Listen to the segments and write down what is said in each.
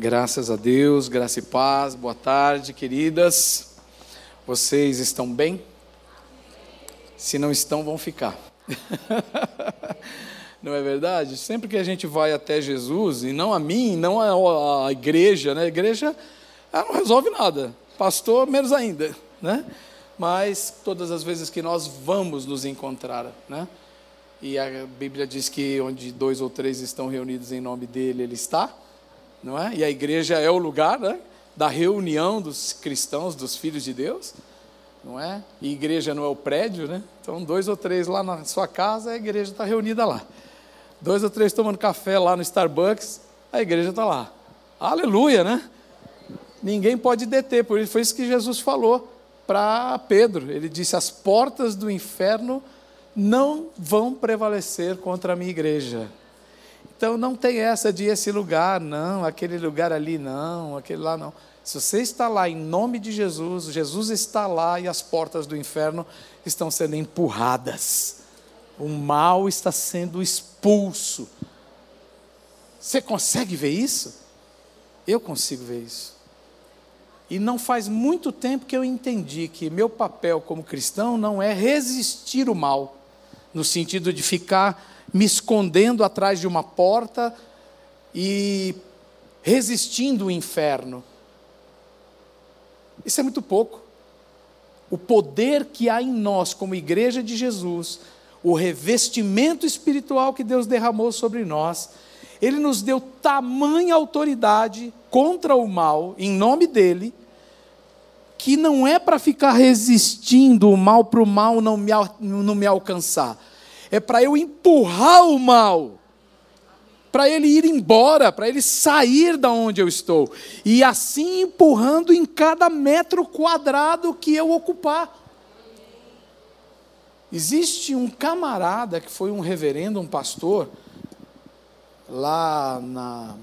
Graças a Deus, graça e paz, boa tarde, queridas. Vocês estão bem? Se não estão, vão ficar. não é verdade? Sempre que a gente vai até Jesus, e não a mim, não a, a igreja, né? A igreja ela não resolve nada, pastor, menos ainda, né? Mas todas as vezes que nós vamos nos encontrar, né? E a Bíblia diz que onde dois ou três estão reunidos em nome dele, ele está, não é? E a igreja é o lugar, né? Da reunião dos cristãos, dos filhos de Deus, não é? E igreja não é o prédio, né? Então, dois ou três lá na sua casa, a igreja está reunida lá. Dois ou três tomando café lá no Starbucks, a igreja está lá. Aleluia, né? Ninguém pode deter, por isso foi isso que Jesus falou para Pedro. Ele disse: As portas do inferno não vão prevalecer contra a minha igreja. Então não tem essa de esse lugar, não, aquele lugar ali, não, aquele lá, não. Se você está lá em nome de Jesus, Jesus está lá e as portas do inferno estão sendo empurradas. O mal está sendo expulso. Você consegue ver isso? Eu consigo ver isso. E não faz muito tempo que eu entendi que meu papel como cristão não é resistir o mal, no sentido de ficar me escondendo atrás de uma porta e resistindo o inferno. Isso é muito pouco. O poder que há em nós, como igreja de Jesus, o revestimento espiritual que Deus derramou sobre nós, Ele nos deu tamanha autoridade contra o mal, em nome dEle, que não é para ficar resistindo o mal para o mal não me, não me alcançar, é para eu empurrar o mal, para ele ir embora, para ele sair da onde eu estou, e assim empurrando em cada metro quadrado que eu ocupar. Existe um camarada que foi um reverendo, um pastor, lá na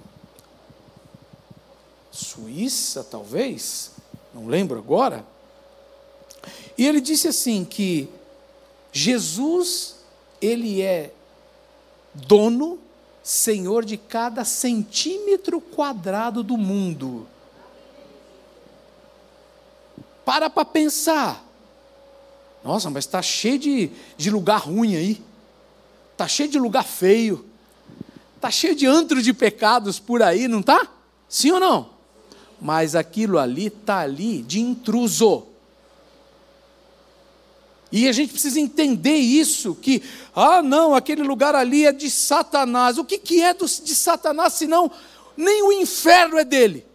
Suíça, talvez, não lembro agora. E ele disse assim que Jesus, ele é dono, senhor de cada centímetro quadrado do mundo. Para para pensar. Nossa, mas está cheio de, de lugar ruim aí. Está cheio de lugar feio. Está cheio de antro de pecados por aí, não está? Sim ou não? mas aquilo ali está ali de intruso. E a gente precisa entender isso, que, ah, não, aquele lugar ali é de Satanás. O que, que é de Satanás, senão nem o inferno é dele?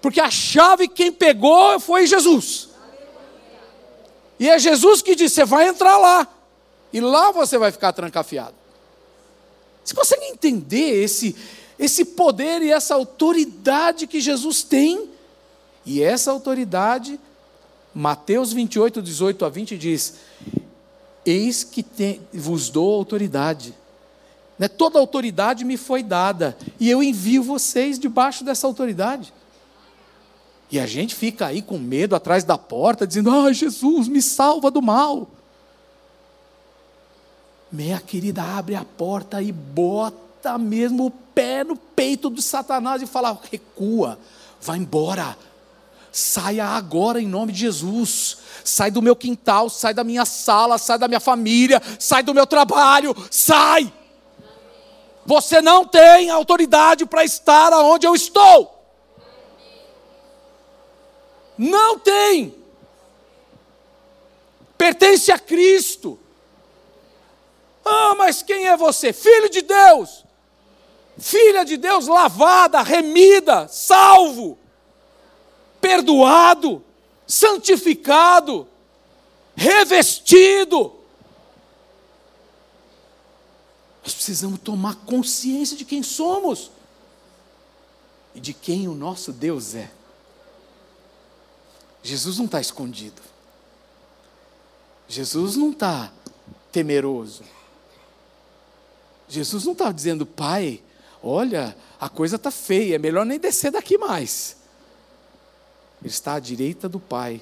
Porque a chave quem pegou foi Jesus. E é Jesus que disse: você vai entrar lá, e lá você vai ficar trancafiado. Você consegue entender esse, esse poder e essa autoridade que Jesus tem. E essa autoridade, Mateus 28, 18 a 20 diz: Eis que vos dou autoridade. Né? Toda autoridade me foi dada, e eu envio vocês debaixo dessa autoridade. E a gente fica aí com medo atrás da porta, dizendo: Ai, Jesus, me salva do mal. Minha querida, abre a porta e bota mesmo o pé no peito de Satanás e fala: recua, vai embora, saia agora em nome de Jesus. Sai do meu quintal, sai da minha sala, sai da minha família, sai do meu trabalho, sai. Você não tem autoridade para estar aonde eu estou. Não tem. Pertence a Cristo. Ah, mas quem é você? Filho de Deus filha de Deus lavada, remida, salvo, perdoado, santificado, revestido. Nós precisamos tomar consciência de quem somos e de quem o nosso Deus é. Jesus não está escondido. Jesus não está temeroso. Jesus não está dizendo, Pai, Olha, a coisa está feia, é melhor nem descer daqui mais. Ele está à direita do Pai,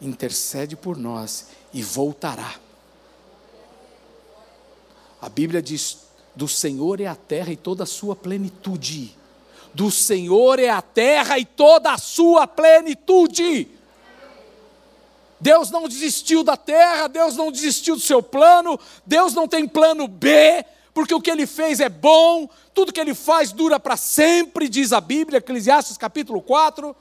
intercede por nós e voltará. A Bíblia diz: do Senhor é a terra e toda a sua plenitude. Do Senhor é a terra e toda a sua plenitude. Deus não desistiu da terra, Deus não desistiu do seu plano, Deus não tem plano B, porque o que ele fez é bom, tudo que ele faz dura para sempre, diz a Bíblia, Eclesiastes capítulo 4.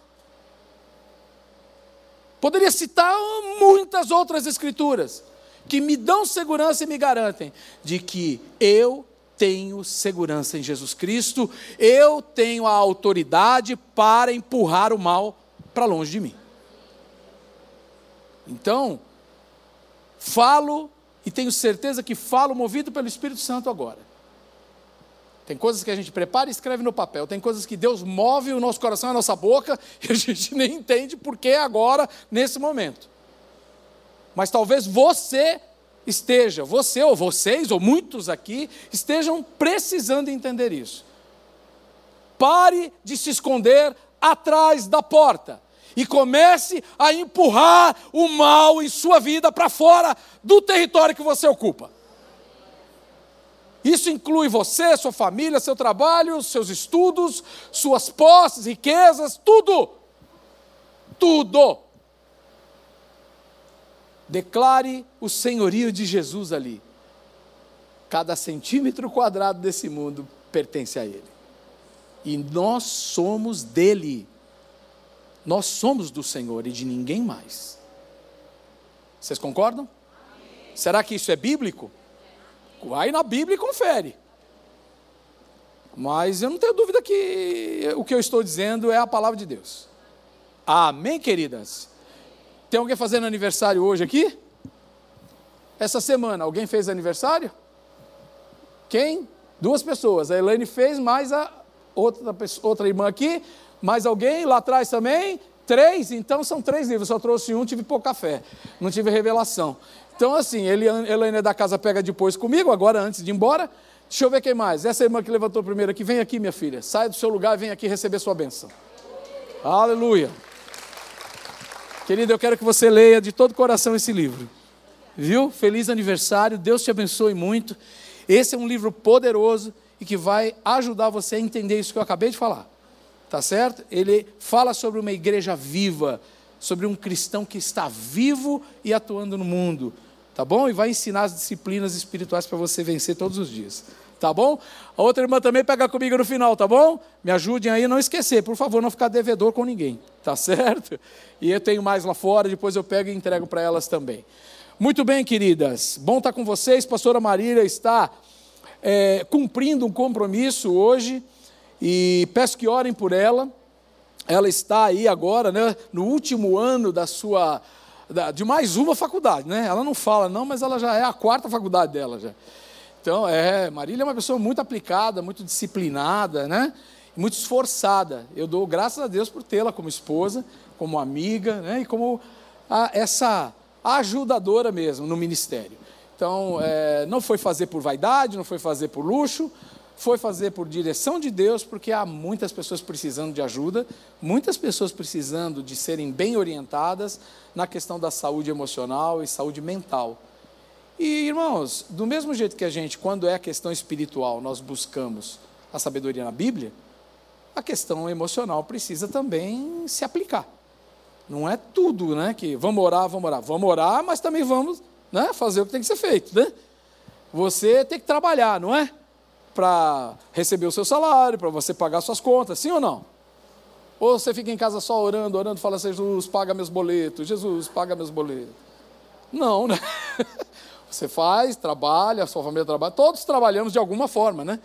Poderia citar muitas outras escrituras que me dão segurança e me garantem de que eu tenho segurança em Jesus Cristo, eu tenho a autoridade para empurrar o mal para longe de mim. Então, falo e tenho certeza que falo movido pelo Espírito Santo agora. Tem coisas que a gente prepara e escreve no papel, tem coisas que Deus move o nosso coração, a nossa boca, e a gente nem entende por que agora, nesse momento. Mas talvez você esteja, você ou vocês, ou muitos aqui, estejam precisando entender isso. Pare de se esconder atrás da porta e comece a empurrar o mal em sua vida para fora do território que você ocupa. Isso inclui você, sua família, seu trabalho, seus estudos, suas posses, riquezas, tudo. Tudo. Declare o senhorio de Jesus ali. Cada centímetro quadrado desse mundo pertence a Ele. E nós somos dele. Nós somos do Senhor e de ninguém mais. Vocês concordam? Será que isso é bíblico? Vai na Bíblia e confere. Mas eu não tenho dúvida que o que eu estou dizendo é a palavra de Deus. Amém, queridas? Tem alguém fazendo aniversário hoje aqui? Essa semana, alguém fez aniversário? Quem? Duas pessoas. A Elaine fez, mais a outra, outra irmã aqui. Mais alguém lá atrás também? Três? Então são três livros. Só trouxe um, tive pouca fé. Não tive revelação. Então, assim, ele, Elaine é da casa pega depois comigo, agora antes de ir embora. Deixa eu ver quem mais. Essa irmã que levantou primeiro aqui, vem aqui, minha filha. Sai do seu lugar e vem aqui receber sua bênção. Aleluia. Querida, eu quero que você leia de todo coração esse livro. Viu? Feliz aniversário, Deus te abençoe muito. Esse é um livro poderoso e que vai ajudar você a entender isso que eu acabei de falar tá certo? Ele fala sobre uma igreja viva, sobre um cristão que está vivo e atuando no mundo, tá bom? E vai ensinar as disciplinas espirituais para você vencer todos os dias, tá bom? A outra irmã também pega comigo no final, tá bom? Me ajudem aí não esquecer, por favor, não ficar devedor com ninguém, tá certo? E eu tenho mais lá fora, depois eu pego e entrego para elas também. Muito bem, queridas, bom estar com vocês. Pastora Marília está é, cumprindo um compromisso hoje e peço que orem por ela. Ela está aí agora, né, no último ano da sua de mais uma faculdade, né? Ela não fala não, mas ela já é a quarta faculdade dela já. Então, é, Marília é uma pessoa muito aplicada, muito disciplinada, né? Muito esforçada. Eu dou graças a Deus por tê-la como esposa, como amiga, né? E como a, essa ajudadora mesmo no ministério. Então, é, não foi fazer por vaidade, não foi fazer por luxo, foi fazer por direção de Deus, porque há muitas pessoas precisando de ajuda, muitas pessoas precisando de serem bem orientadas na questão da saúde emocional e saúde mental. E, irmãos, do mesmo jeito que a gente, quando é a questão espiritual, nós buscamos a sabedoria na Bíblia, a questão emocional precisa também se aplicar. Não é tudo, né? Que vamos orar, vamos orar. Vamos orar, mas também vamos né, fazer o que tem que ser feito, né? Você tem que trabalhar, não é? Para receber o seu salário, para você pagar suas contas, sim ou não? Ou você fica em casa só orando, orando, fala, Jesus, paga meus boletos, Jesus, paga meus boletos. Não, né? Você faz, trabalha, a sua família trabalha, todos trabalhamos de alguma forma, né?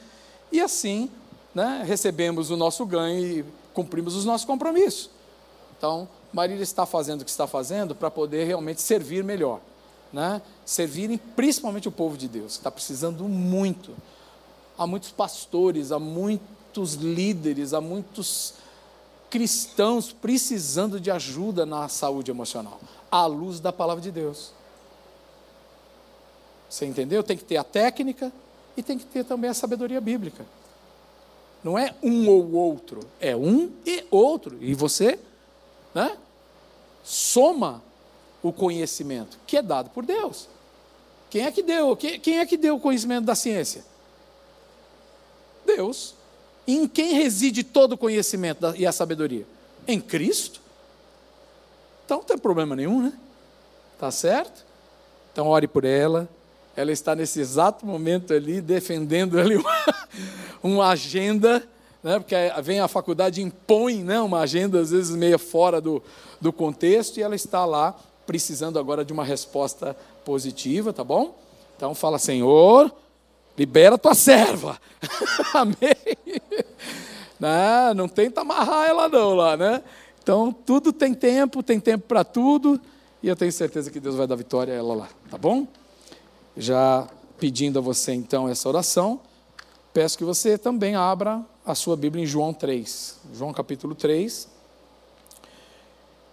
E assim, né, recebemos o nosso ganho e cumprimos os nossos compromissos. Então, Marília está fazendo o que está fazendo para poder realmente servir melhor, né? Servirem principalmente o povo de Deus, que está precisando muito há muitos pastores, há muitos líderes, há muitos cristãos precisando de ajuda na saúde emocional, à luz da palavra de Deus. Você entendeu? Tem que ter a técnica e tem que ter também a sabedoria bíblica. Não é um ou outro, é um e outro. E você, né? Soma o conhecimento que é dado por Deus. Quem é que deu? Quem é que deu o conhecimento da ciência? Deus. Em quem reside todo o conhecimento e a sabedoria? Em Cristo. Então não tem problema nenhum, né? Tá certo? Então ore por ela. Ela está nesse exato momento ali defendendo ali uma, uma agenda, né? porque vem a faculdade impõe né? uma agenda às vezes meio fora do, do contexto e ela está lá precisando agora de uma resposta positiva, tá bom? Então fala, Senhor, libera tua serva. Amém. Não, não tenta amarrar ela não lá, né? Então tudo tem tempo, tem tempo para tudo, e eu tenho certeza que Deus vai dar vitória a ela lá, tá bom? Já pedindo a você então essa oração, peço que você também abra a sua Bíblia em João 3. João capítulo 3.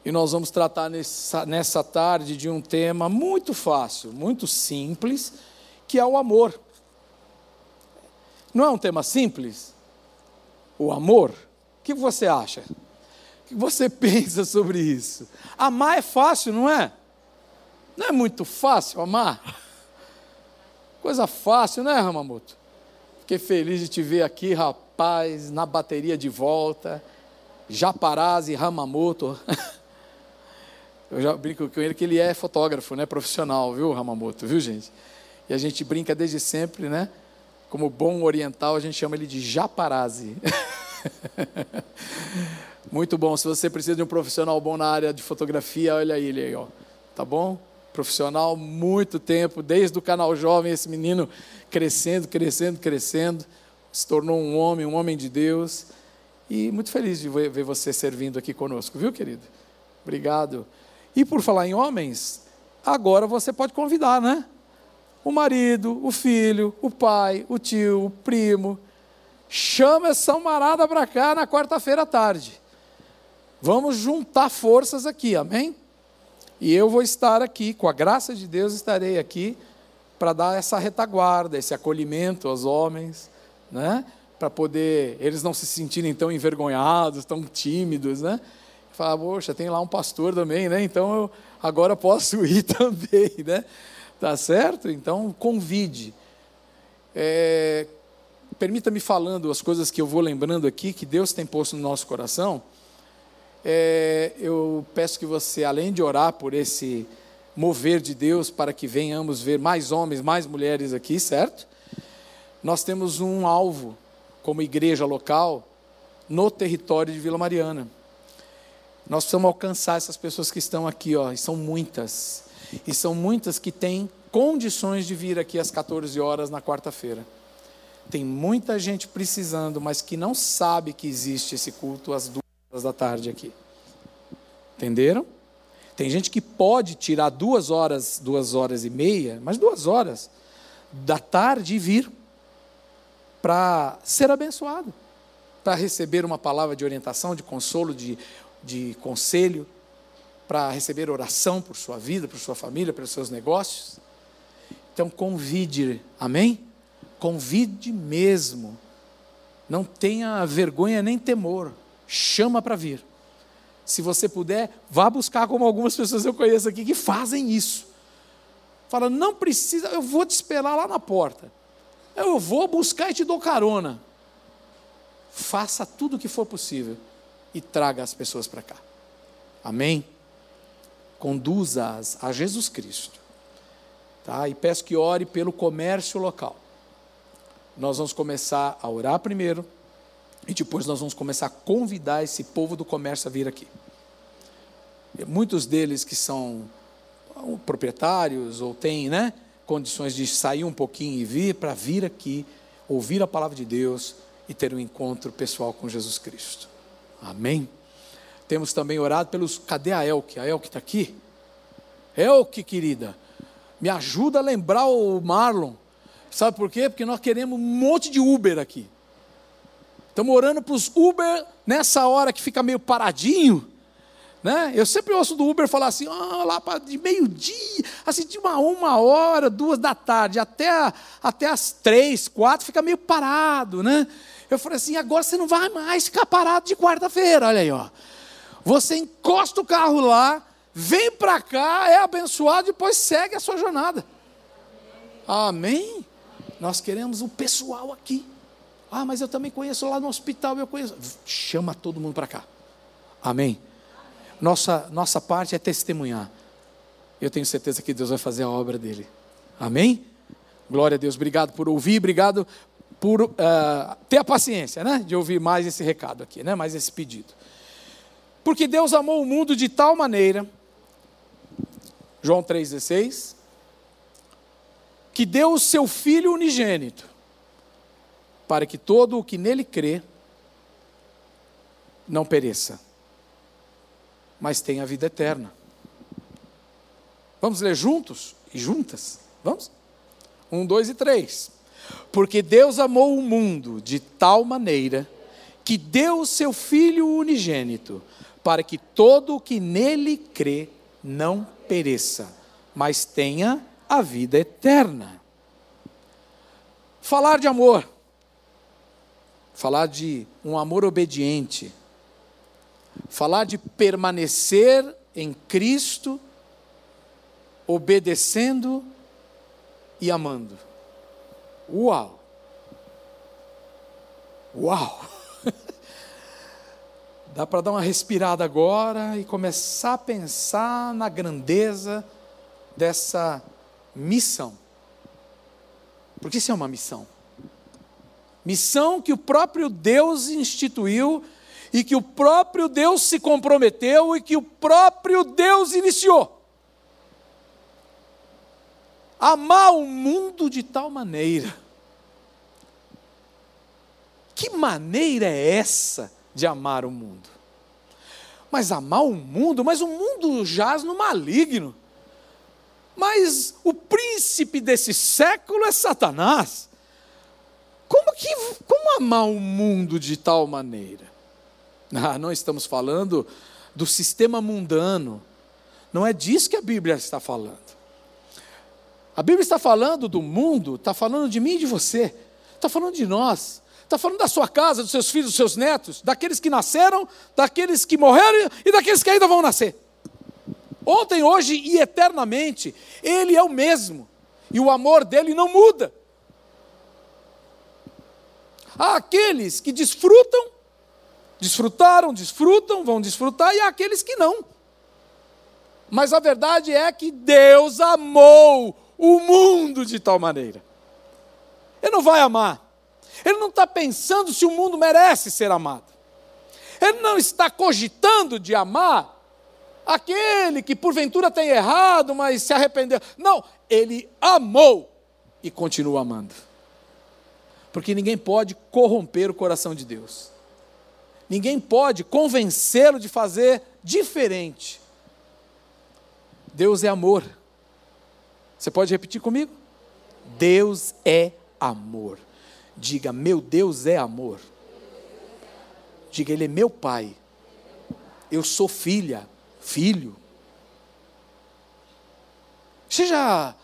E nós vamos tratar nessa, nessa tarde de um tema muito fácil, muito simples, que é o amor. Não é um tema simples? O amor? O que você acha? O que você pensa sobre isso? Amar é fácil, não é? Não é muito fácil amar? Coisa fácil, né, Ramamoto? Fiquei feliz de te ver aqui, rapaz, na bateria de volta. Japarazzi Ramamoto. Eu já brinco com ele que ele é fotógrafo, né, profissional, viu, Ramamoto, viu, gente? E a gente brinca desde sempre, né? Como bom oriental, a gente chama ele de Japarazzi. Muito bom. Se você precisa de um profissional bom na área de fotografia, olha ele aí, ó. Tá bom? Profissional, muito tempo, desde o canal jovem, esse menino crescendo, crescendo, crescendo, se tornou um homem, um homem de Deus. E muito feliz de ver você servindo aqui conosco, viu, querido? Obrigado. E por falar em homens, agora você pode convidar, né? O marido, o filho, o pai, o tio, o primo. Chama essa marada para cá na quarta-feira à tarde. Vamos juntar forças aqui, amém? E eu vou estar aqui, com a graça de Deus, estarei aqui para dar essa retaguarda, esse acolhimento aos homens, né? Para poder eles não se sentirem tão envergonhados, tão tímidos, né? Fala, poxa, tem lá um pastor também, né? Então eu agora posso ir também, né? Tá certo? Então convide. É, Permita-me falando as coisas que eu vou lembrando aqui, que Deus tem posto no nosso coração. É, eu peço que você, além de orar por esse mover de Deus, para que venhamos ver mais homens, mais mulheres aqui, certo? Nós temos um alvo como igreja local no território de Vila Mariana. Nós precisamos alcançar essas pessoas que estão aqui, ó, e são muitas. E são muitas que têm condições de vir aqui às 14 horas na quarta-feira. Tem muita gente precisando, mas que não sabe que existe esse culto às duas da tarde aqui. Entenderam? Tem gente que pode tirar duas horas, duas horas e meia, mas duas horas da tarde e vir para ser abençoado, para receber uma palavra de orientação, de consolo, de de conselho, para receber oração por sua vida, por sua família, pelos seus negócios. Então convide, amém? Convide mesmo. Não tenha vergonha nem temor. Chama para vir. Se você puder, vá buscar como algumas pessoas eu conheço aqui que fazem isso. Fala, não precisa, eu vou te esperar lá na porta. Eu vou buscar e te dou carona. Faça tudo o que for possível e traga as pessoas para cá. Amém? Conduza-as a Jesus Cristo. Tá? E peço que ore pelo comércio local. Nós vamos começar a orar primeiro e depois nós vamos começar a convidar esse povo do comércio a vir aqui. E muitos deles que são proprietários ou têm né, condições de sair um pouquinho e vir para vir aqui, ouvir a palavra de Deus e ter um encontro pessoal com Jesus Cristo. Amém? Temos também orado pelos. Cadê a Elke? A Elke está aqui? Elke, querida, me ajuda a lembrar o Marlon. Sabe por quê? Porque nós queremos um monte de Uber aqui. Estamos orando para os Uber nessa hora que fica meio paradinho. Né? Eu sempre ouço do Uber falar assim, ah, lá para de meio-dia, assim, de uma, uma hora, duas da tarde, até, até as três, quatro, fica meio parado, né? Eu falei assim: agora você não vai mais ficar parado de quarta-feira, olha aí, ó. Você encosta o carro lá, vem para cá, é abençoado, e depois segue a sua jornada. Amém? Nós queremos o pessoal aqui. Ah, mas eu também conheço lá no hospital, eu conheço. Chama todo mundo para cá. Amém? Nossa, nossa parte é testemunhar. Eu tenho certeza que Deus vai fazer a obra dele. Amém? Glória a Deus. Obrigado por ouvir, obrigado por uh, ter a paciência, né? De ouvir mais esse recado aqui, né? Mais esse pedido. Porque Deus amou o mundo de tal maneira, João 3,16, que deu o seu Filho unigênito, para que todo o que nele crê não pereça, mas tenha vida eterna. Vamos ler juntos e juntas? Vamos? Um, dois e três. Porque Deus amou o mundo de tal maneira que deu o seu Filho unigênito, para que todo o que nele crê não pereça, mas tenha a vida eterna. Falar de amor, falar de um amor obediente, falar de permanecer em Cristo, obedecendo e amando. Uau! Uau! Dá para dar uma respirada agora e começar a pensar na grandeza dessa missão. Porque isso é uma missão. Missão que o próprio Deus instituiu e que o próprio Deus se comprometeu e que o próprio Deus iniciou. Amar o mundo de tal maneira. Que maneira é essa de amar o mundo? Mas amar o mundo, mas o mundo jaz no maligno. Mas o príncipe desse século é Satanás. Como que como amar o mundo de tal maneira? Ah, não estamos falando do sistema mundano. Não é disso que a Bíblia está falando. A Bíblia está falando do mundo, está falando de mim e de você, está falando de nós, está falando da sua casa, dos seus filhos, dos seus netos, daqueles que nasceram, daqueles que morreram e daqueles que ainda vão nascer. Ontem, hoje e eternamente, Ele é o mesmo, e o amor dele não muda. Há aqueles que desfrutam Desfrutaram, desfrutam, vão desfrutar, e há aqueles que não. Mas a verdade é que Deus amou o mundo de tal maneira. Ele não vai amar. Ele não está pensando se o mundo merece ser amado. Ele não está cogitando de amar aquele que porventura tem errado, mas se arrependeu. Não, ele amou e continua amando. Porque ninguém pode corromper o coração de Deus. Ninguém pode convencê-lo de fazer diferente. Deus é amor. Você pode repetir comigo? Deus é amor. Diga, meu Deus é amor. Diga, Ele é meu Pai. Eu sou filha, filho. Você já.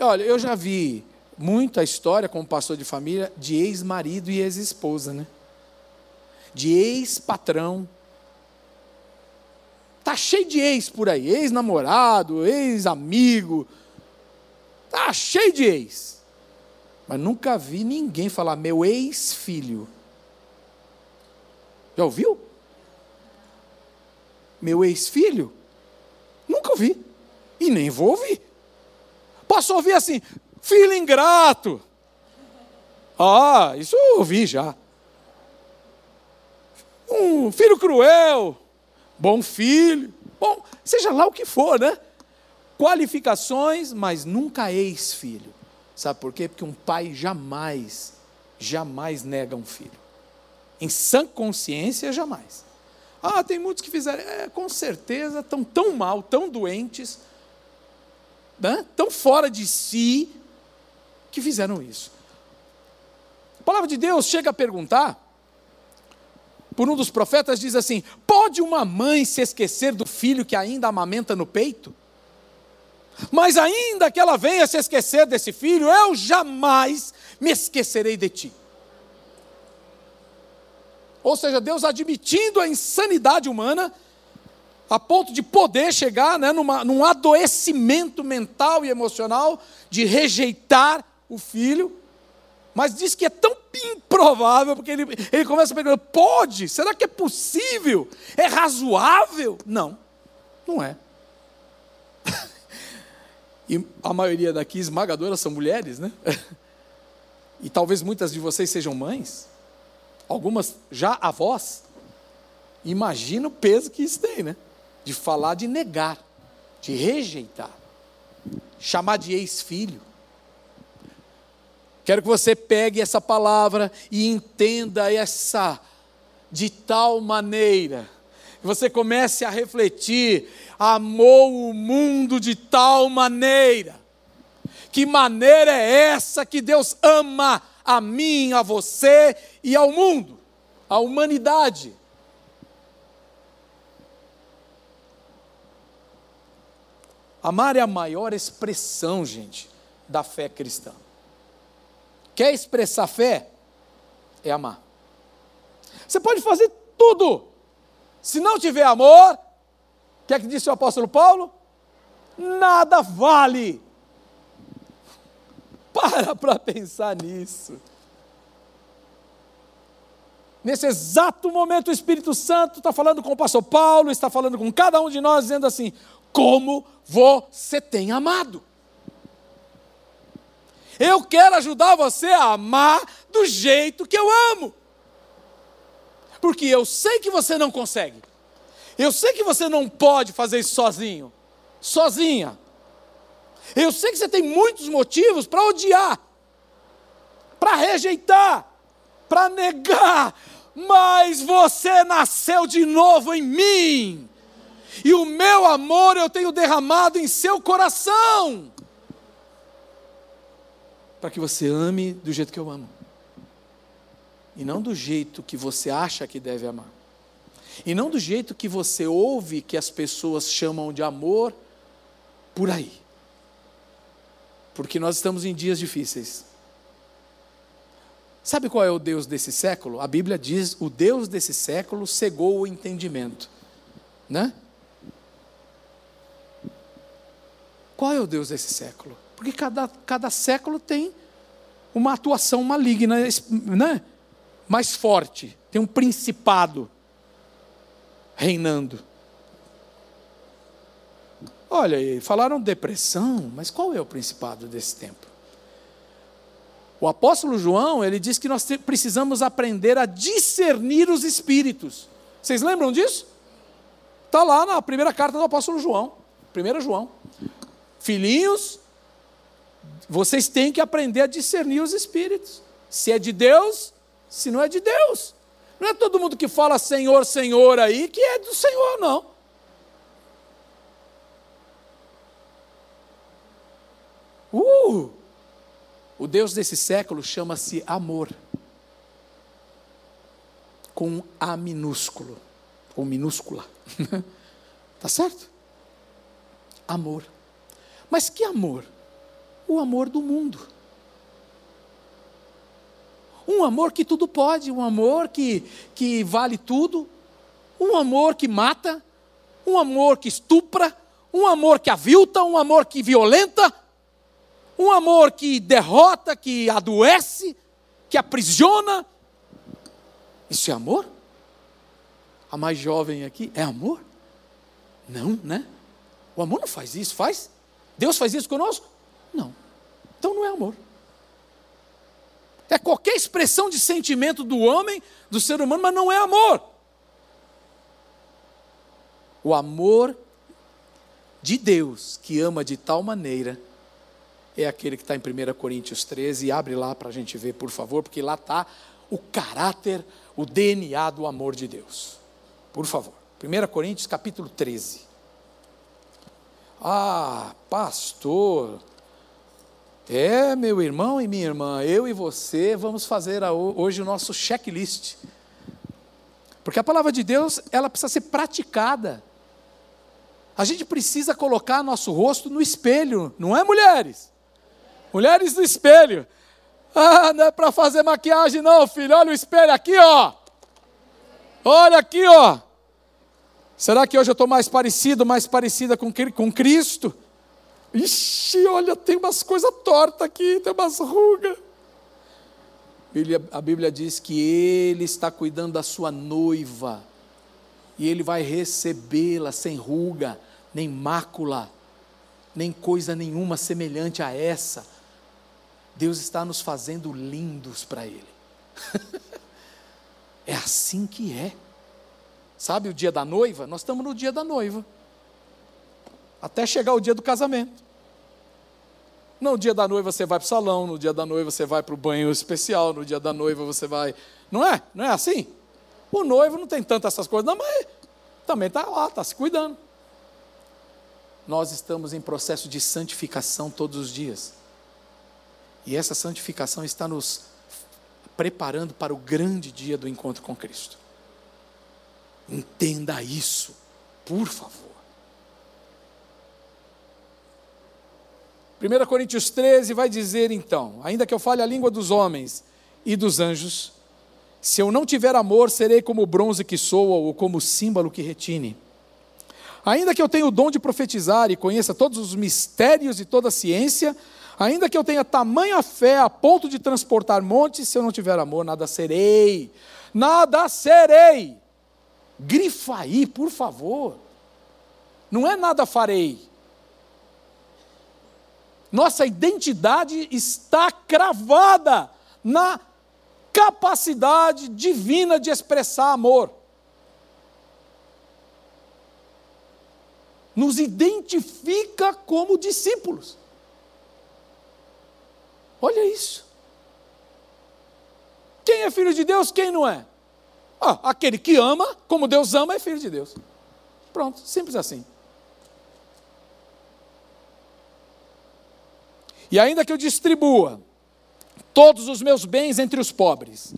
Olha, eu já vi muita história como pastor de família de ex-marido e ex-esposa, né? de ex-patrão. Tá cheio de ex por aí, ex-namorado, ex-amigo. Tá cheio de ex. Mas nunca vi ninguém falar meu ex-filho. Já ouviu? Meu ex-filho? Nunca ouvi. E nem vou ouvir. Posso ouvir assim, filho ingrato. Ah, isso eu ouvi já um filho cruel, bom filho, bom, seja lá o que for, né? Qualificações, mas nunca ex-filho. Sabe por quê? Porque um pai jamais, jamais nega um filho. Em sã consciência, jamais. Ah, tem muitos que fizeram, é, com certeza, estão tão mal, tão doentes, né? tão fora de si, que fizeram isso. A palavra de Deus chega a perguntar por um dos profetas, diz assim: Pode uma mãe se esquecer do filho que ainda amamenta no peito? Mas ainda que ela venha se esquecer desse filho, eu jamais me esquecerei de ti. Ou seja, Deus admitindo a insanidade humana, a ponto de poder chegar né, numa, num adoecimento mental e emocional, de rejeitar o filho, Mas diz que é tão improvável, porque ele, ele começa a perguntar: pode? Será que é possível? É razoável? Não, não é. E a maioria daqui esmagadora são mulheres, né? e talvez muitas de vocês sejam mães, algumas já avós. Imagina o peso que isso tem, né? De falar de negar, de rejeitar, chamar de ex-filho. Quero que você pegue essa palavra e entenda essa de tal maneira você comece a refletir, amou o mundo de tal maneira. Que maneira é essa que Deus ama a mim, a você e ao mundo, a humanidade? Amar é a maior expressão, gente, da fé cristã. Quer expressar fé? É amar. Você pode fazer tudo. Se não tiver amor, o que é que disse o apóstolo Paulo? Nada vale. Para para pensar nisso. Nesse exato momento, o Espírito Santo está falando com o pastor Paulo, está falando com cada um de nós, dizendo assim: como você tem amado. Eu quero ajudar você a amar do jeito que eu amo. Porque eu sei que você não consegue. Eu sei que você não pode fazer isso sozinho, sozinha. Eu sei que você tem muitos motivos para odiar, para rejeitar, para negar, mas você nasceu de novo em mim. E o meu amor eu tenho derramado em seu coração para que você ame do jeito que eu amo. E não do jeito que você acha que deve amar. E não do jeito que você ouve que as pessoas chamam de amor por aí. Porque nós estamos em dias difíceis. Sabe qual é o Deus desse século? A Bíblia diz: o Deus desse século cegou o entendimento. Né? Qual é o Deus desse século? Porque cada, cada século tem uma atuação maligna, né? Mais forte, tem um principado reinando. Olha, falaram depressão, mas qual é o principado desse tempo? O apóstolo João, ele diz que nós precisamos aprender a discernir os espíritos. Vocês lembram disso? Está lá na primeira carta do apóstolo João, 1 João. Filhinhos, vocês têm que aprender a discernir os espíritos. Se é de Deus, se não é de Deus. Não é todo mundo que fala Senhor, Senhor aí que é do Senhor, não. Uh! O Deus desse século chama-se amor. Com A minúsculo, ou minúscula. tá certo? Amor. Mas que amor? o amor do mundo. Um amor que tudo pode, um amor que, que vale tudo, um amor que mata, um amor que estupra, um amor que avilta, um amor que violenta, um amor que derrota, que adoece, que aprisiona. Isso é amor? A mais jovem aqui é amor? Não, né? O amor não faz isso, faz? Deus faz isso conosco? Não. Então não é amor. É qualquer expressão de sentimento do homem, do ser humano, mas não é amor. O amor de Deus, que ama de tal maneira, é aquele que está em 1 Coríntios 13, e abre lá para a gente ver, por favor, porque lá está o caráter, o DNA do amor de Deus. Por favor. 1 Coríntios capítulo 13. Ah, pastor, é, meu irmão e minha irmã, eu e você vamos fazer hoje o nosso checklist. Porque a palavra de Deus, ela precisa ser praticada. A gente precisa colocar nosso rosto no espelho, não é, mulheres? Mulheres no espelho. Ah, não é para fazer maquiagem, não, filho. Olha o espelho aqui, ó. Olha aqui, ó. Será que hoje eu estou mais parecido, mais parecida com, com Cristo? Ixi, olha, tem umas coisas tortas aqui, tem umas rugas. A Bíblia diz que Ele está cuidando da sua noiva, e Ele vai recebê-la sem ruga, nem mácula, nem coisa nenhuma semelhante a essa. Deus está nos fazendo lindos para Ele. é assim que é. Sabe o dia da noiva? Nós estamos no dia da noiva. Até chegar o dia do casamento. No dia da noiva você vai para o salão, no dia da noiva você vai para o banho especial, no dia da noiva você vai. Não é? Não é assim? O noivo não tem tantas essas coisas, não, mas também está lá, está se cuidando. Nós estamos em processo de santificação todos os dias. E essa santificação está nos preparando para o grande dia do encontro com Cristo. Entenda isso, por favor. 1 Coríntios 13 vai dizer então: ainda que eu fale a língua dos homens e dos anjos, se eu não tiver amor, serei como o bronze que soa ou como o símbolo que retine. Ainda que eu tenha o dom de profetizar e conheça todos os mistérios e toda a ciência, ainda que eu tenha tamanha fé a ponto de transportar montes, se eu não tiver amor, nada serei. Nada serei. Grifa aí, por favor. Não é nada farei. Nossa identidade está cravada na capacidade divina de expressar amor. Nos identifica como discípulos. Olha isso. Quem é filho de Deus, quem não é? Ah, aquele que ama, como Deus ama, é filho de Deus. Pronto, simples assim. E ainda que eu distribua todos os meus bens entre os pobres.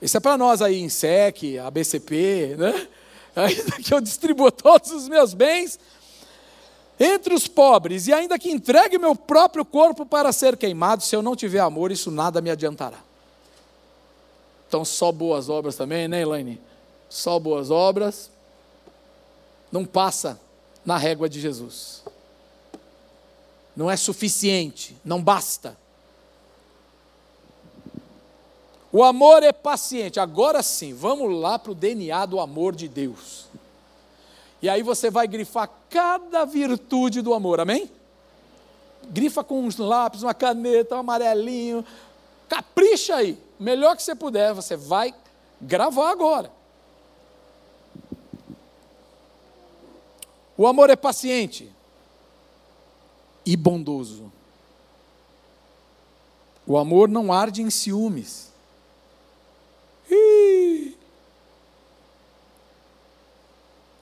Isso é para nós aí em SEC, ABCP, né? Ainda que eu distribua todos os meus bens entre os pobres, e ainda que entregue meu próprio corpo para ser queimado, se eu não tiver amor, isso nada me adiantará. Então, só boas obras também, né, Elaine? Só boas obras não passa na régua de Jesus não é suficiente, não basta. O amor é paciente. Agora sim, vamos lá para o DNA do amor de Deus. E aí você vai grifar cada virtude do amor, amém? Grifa com uns lápis, uma caneta, um amarelinho. Capricha aí. Melhor que você puder, você vai gravar agora. O amor é paciente e bondoso. O amor não arde em ciúmes.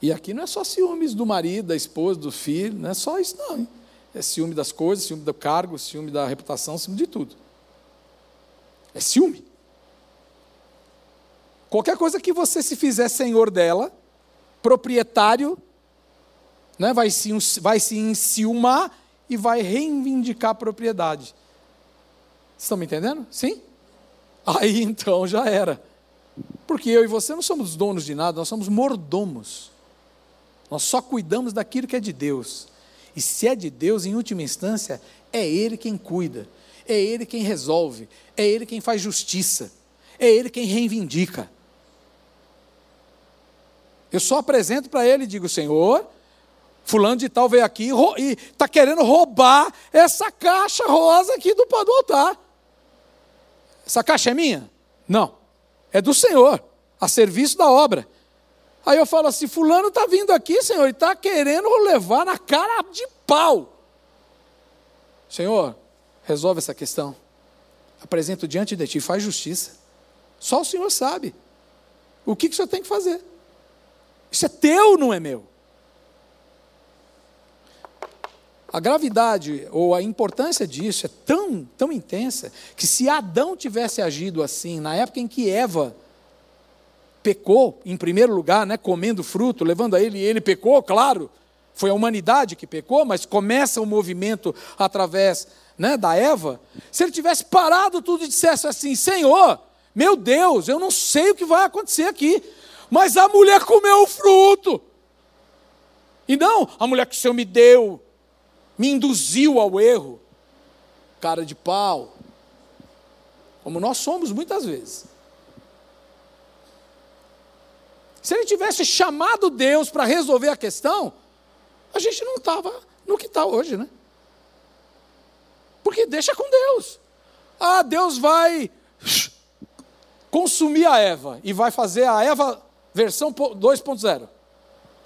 E aqui não é só ciúmes do marido, da esposa, do filho, não é só isso, não. É ciúme das coisas, ciúme do cargo, ciúme da reputação, ciúme de tudo. É ciúme. Qualquer coisa que você se fizer senhor dela, proprietário, né, vai, se, vai se enciumar e vai reivindicar a propriedade. Estão me entendendo? Sim? Aí então já era. Porque eu e você não somos donos de nada, nós somos mordomos. Nós só cuidamos daquilo que é de Deus. E se é de Deus, em última instância, é Ele quem cuida, é Ele quem resolve, é Ele quem faz justiça, é Ele quem reivindica. Eu só apresento para Ele e digo: Senhor, Fulano de tal veio aqui e está querendo roubar essa caixa rosa aqui do, do altar. Essa caixa é minha? Não. É do Senhor, a serviço da obra. Aí eu falo assim: Fulano está vindo aqui, Senhor, e está querendo levar na cara de pau. Senhor, resolve essa questão. Apresento diante de ti, faz justiça. Só o Senhor sabe. O que, que o Senhor tem que fazer? Isso é teu, não é meu. A gravidade ou a importância disso é tão, tão intensa que se Adão tivesse agido assim, na época em que Eva pecou, em primeiro lugar, né, comendo fruto, levando a ele, e ele pecou, claro, foi a humanidade que pecou, mas começa o movimento através né, da Eva. Se ele tivesse parado tudo e dissesse assim: Senhor, meu Deus, eu não sei o que vai acontecer aqui, mas a mulher comeu o fruto. E não, a mulher que o Senhor me deu, me induziu ao erro. Cara de pau. como nós somos muitas vezes. Se ele tivesse chamado Deus para resolver a questão, a gente não estava no que está hoje, né? Porque deixa com Deus. Ah, Deus vai consumir a Eva e vai fazer a Eva versão 2.0.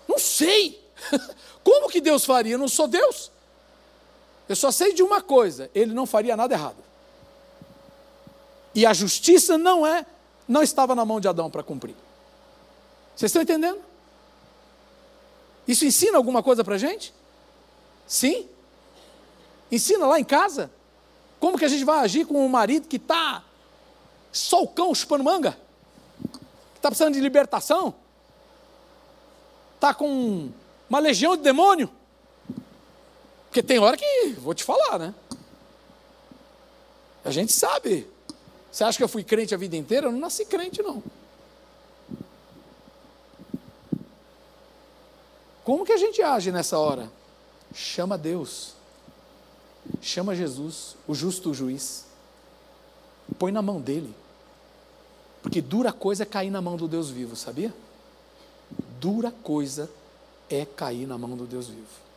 Não sei. Como que Deus faria? Eu não sou Deus. Eu só sei de uma coisa: ele não faria nada errado. E a justiça não é, não estava na mão de Adão para cumprir. Vocês estão entendendo? Isso ensina alguma coisa para a gente? Sim. Ensina lá em casa. Como que a gente vai agir com um marido que está só o cão chupando manga? Que está precisando de libertação? Está com uma legião de demônio? Porque tem hora que, vou te falar, né? A gente sabe. Você acha que eu fui crente a vida inteira? Eu não nasci crente, não. Como que a gente age nessa hora? Chama Deus. Chama Jesus, o justo juiz. Põe na mão dele. Porque dura coisa é cair na mão do Deus vivo, sabia? Dura coisa é cair na mão do Deus vivo.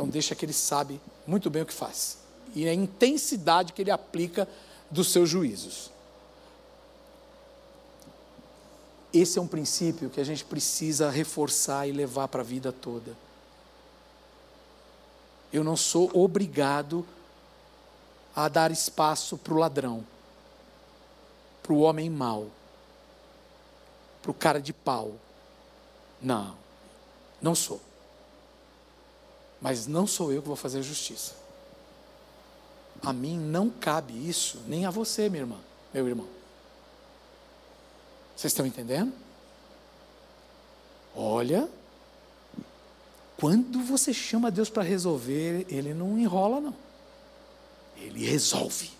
Então deixa que ele sabe muito bem o que faz. E a intensidade que ele aplica dos seus juízos. Esse é um princípio que a gente precisa reforçar e levar para a vida toda. Eu não sou obrigado a dar espaço para o ladrão, para o homem mau, para o cara de pau. Não, não sou. Mas não sou eu que vou fazer justiça. A mim não cabe isso, nem a você, minha irmã, meu irmão. Vocês estão entendendo? Olha, quando você chama Deus para resolver, Ele não enrola, não. Ele resolve.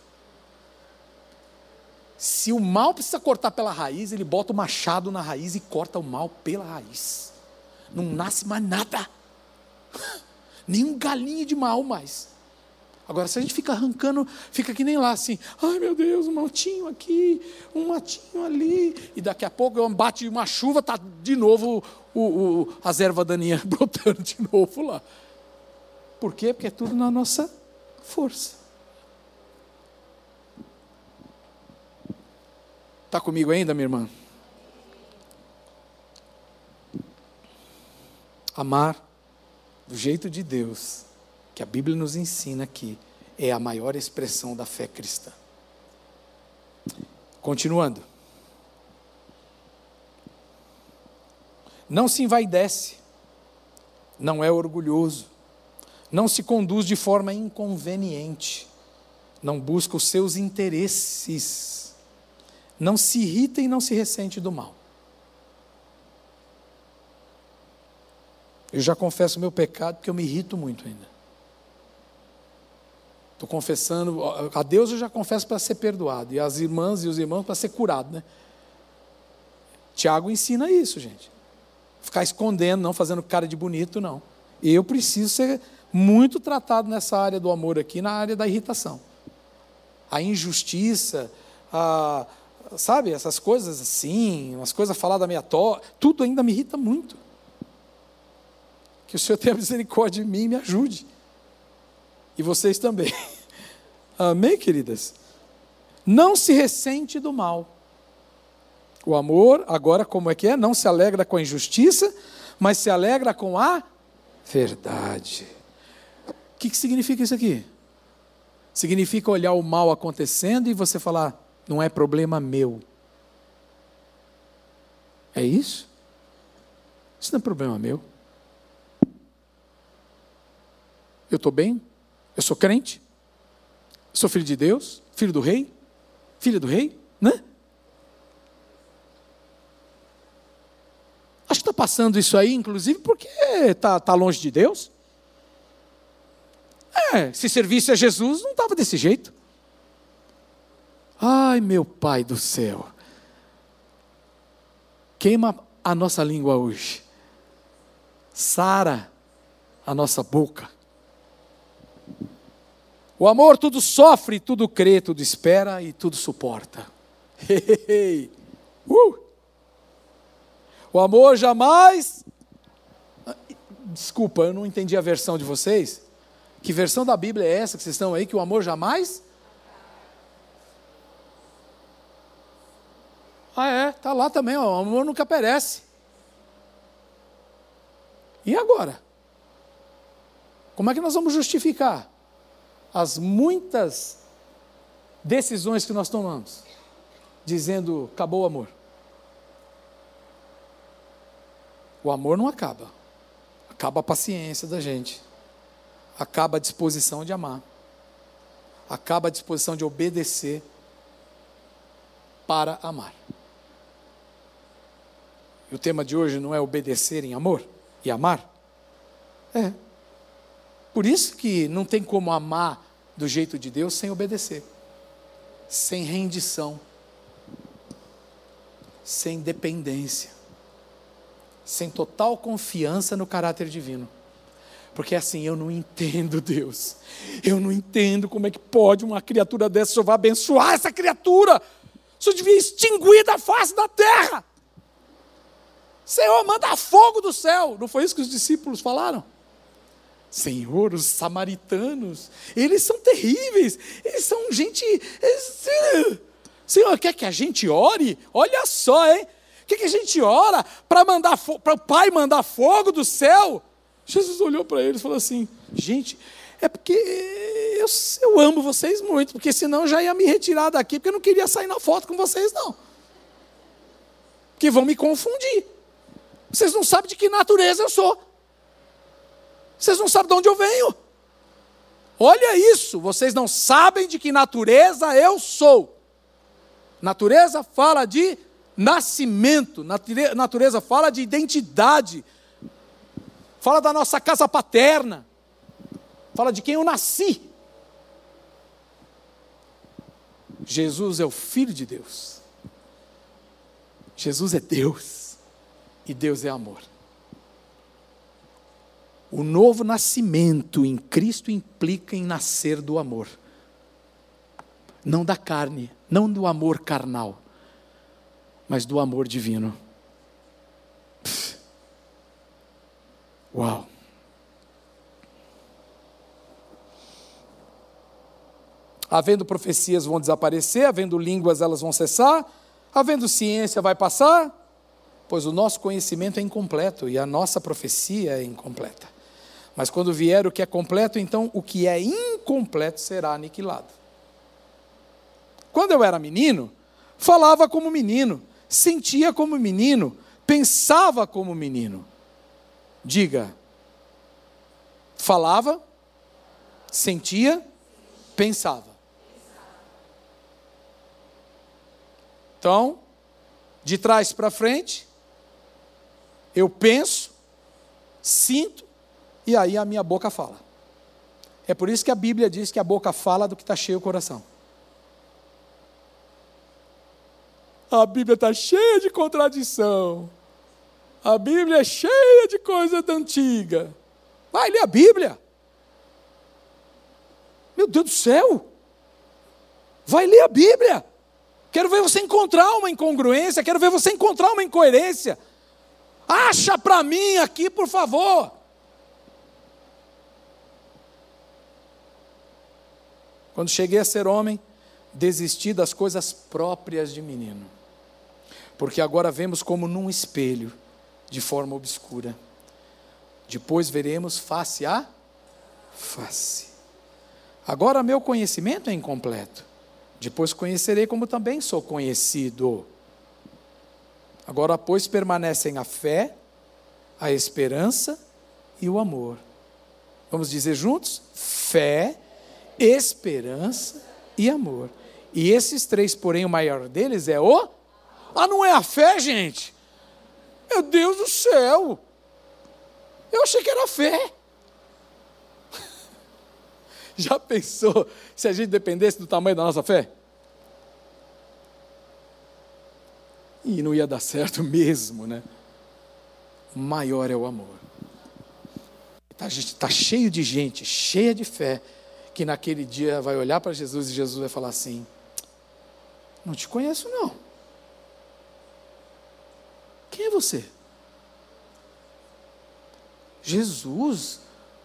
Se o mal precisa cortar pela raiz, ele bota o machado na raiz e corta o mal pela raiz. Não nasce mais nada. Nem um galinho de mal mais. Agora, se a gente fica arrancando, fica que nem lá assim, ai meu Deus, um matinho aqui, um matinho ali, e daqui a pouco bate uma chuva, tá de novo o, o, as ervas daninhas brotando de novo lá. Por quê? Porque é tudo na nossa força. Está comigo ainda, minha irmã? Amar do jeito de Deus que a Bíblia nos ensina aqui, é a maior expressão da fé cristã. Continuando. Não se envaidece, não é orgulhoso, não se conduz de forma inconveniente, não busca os seus interesses, não se irrita e não se ressente do mal. Eu já confesso o meu pecado porque eu me irrito muito ainda. Estou confessando, a Deus eu já confesso para ser perdoado, e as irmãs e os irmãos para ser curado, né? Tiago ensina isso, gente. Ficar escondendo, não fazendo cara de bonito, não. Eu preciso ser muito tratado nessa área do amor aqui, na área da irritação. A injustiça, a, sabe, essas coisas assim, umas coisas faladas meia to, tudo ainda me irrita muito. Que o Senhor tenha misericórdia de mim e me ajude. E vocês também. Amém, queridas? Não se ressente do mal. O amor, agora, como é que é? Não se alegra com a injustiça, mas se alegra com a verdade. O que, que significa isso aqui? Significa olhar o mal acontecendo e você falar, não é problema meu. É isso? Isso não é problema meu. Eu estou bem? Eu sou crente? Sou filho de Deus? Filho do rei? Filha do rei? Né? Acho que está passando isso aí, inclusive, porque está tá longe de Deus. É, se servisse a Jesus, não estava desse jeito. Ai, meu Pai do céu. Queima a nossa língua hoje. Sara a nossa boca O amor tudo sofre, tudo crê, tudo espera e tudo suporta. uh! O amor jamais. Desculpa, eu não entendi a versão de vocês. Que versão da Bíblia é essa que vocês estão aí? Que o amor jamais. Ah, é, tá lá também, ó, o amor nunca perece. E agora? Como é que nós vamos justificar as muitas decisões que nós tomamos, dizendo acabou o amor? O amor não acaba. Acaba a paciência da gente. Acaba a disposição de amar. Acaba a disposição de obedecer para amar. E o tema de hoje não é obedecer em amor e amar? É. Por isso que não tem como amar do jeito de Deus sem obedecer, sem rendição, sem dependência, sem total confiança no caráter divino. Porque assim, eu não entendo Deus. Eu não entendo como é que pode uma criatura dessa, o Senhor vai abençoar essa criatura. O Senhor devia extinguir da face da terra. Senhor, manda fogo do céu. Não foi isso que os discípulos falaram? Senhor, os samaritanos, eles são terríveis, eles são gente. Senhor, quer que a gente ore? Olha só, hein? Quer que a gente ora para mandar para o Pai mandar fogo do céu? Jesus olhou para eles e falou assim: gente, é porque eu, eu amo vocês muito, porque senão eu já ia me retirar daqui, porque eu não queria sair na foto com vocês, não. Porque vão me confundir. Vocês não sabem de que natureza eu sou. Vocês não sabem de onde eu venho. Olha isso, vocês não sabem de que natureza eu sou. Natureza fala de nascimento, natureza fala de identidade, fala da nossa casa paterna, fala de quem eu nasci. Jesus é o Filho de Deus. Jesus é Deus e Deus é amor. O novo nascimento em Cristo implica em nascer do amor. Não da carne, não do amor carnal, mas do amor divino. Pff. Uau! Havendo profecias vão desaparecer, havendo línguas elas vão cessar, havendo ciência vai passar, pois o nosso conhecimento é incompleto e a nossa profecia é incompleta. Mas quando vier o que é completo, então o que é incompleto será aniquilado. Quando eu era menino, falava como menino, sentia como menino, pensava como menino. Diga, falava, sentia, pensava. Então, de trás para frente, eu penso, sinto, e aí a minha boca fala. É por isso que a Bíblia diz que a boca fala do que está cheio o coração. A Bíblia está cheia de contradição. A Bíblia é cheia de coisa da antiga. Vai ler a Bíblia. Meu Deus do céu! Vai ler a Bíblia. Quero ver você encontrar uma incongruência, quero ver você encontrar uma incoerência. Acha para mim aqui, por favor. Quando cheguei a ser homem, desisti das coisas próprias de menino. Porque agora vemos como num espelho, de forma obscura. Depois veremos face a face. Agora meu conhecimento é incompleto. Depois conhecerei como também sou conhecido. Agora, pois, permanecem a fé, a esperança e o amor. Vamos dizer juntos? Fé, esperança e amor. E esses três, porém, o maior deles é o. Ah, não é a fé, gente? Meu Deus do céu! Eu achei que era a fé. Já pensou se a gente dependesse do tamanho da nossa fé? E não ia dar certo mesmo, né? Maior é o amor. Está tá cheio de gente, cheia de fé, que que naquele dia vai olhar para Jesus e Jesus vai falar assim: Não te conheço, não. Quem é você? Jesus,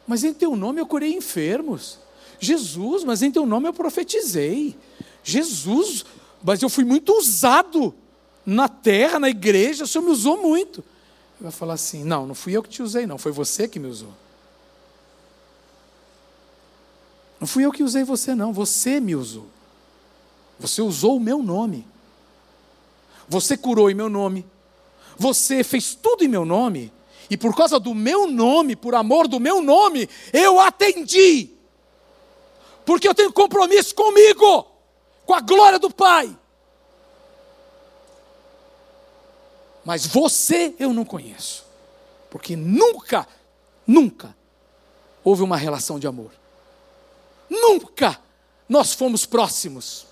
mas em teu nome eu curei enfermos. Jesus, mas em teu nome eu profetizei. Jesus, mas eu fui muito usado na terra, na igreja, o Senhor me usou muito. Ele vai falar assim: Não, não fui eu que te usei, não, foi você que me usou. Não fui eu que usei você, não, você me usou. Você usou o meu nome. Você curou em meu nome. Você fez tudo em meu nome. E por causa do meu nome, por amor do meu nome, eu atendi. Porque eu tenho compromisso comigo, com a glória do Pai. Mas você eu não conheço. Porque nunca, nunca houve uma relação de amor. Nunca nós fomos próximos.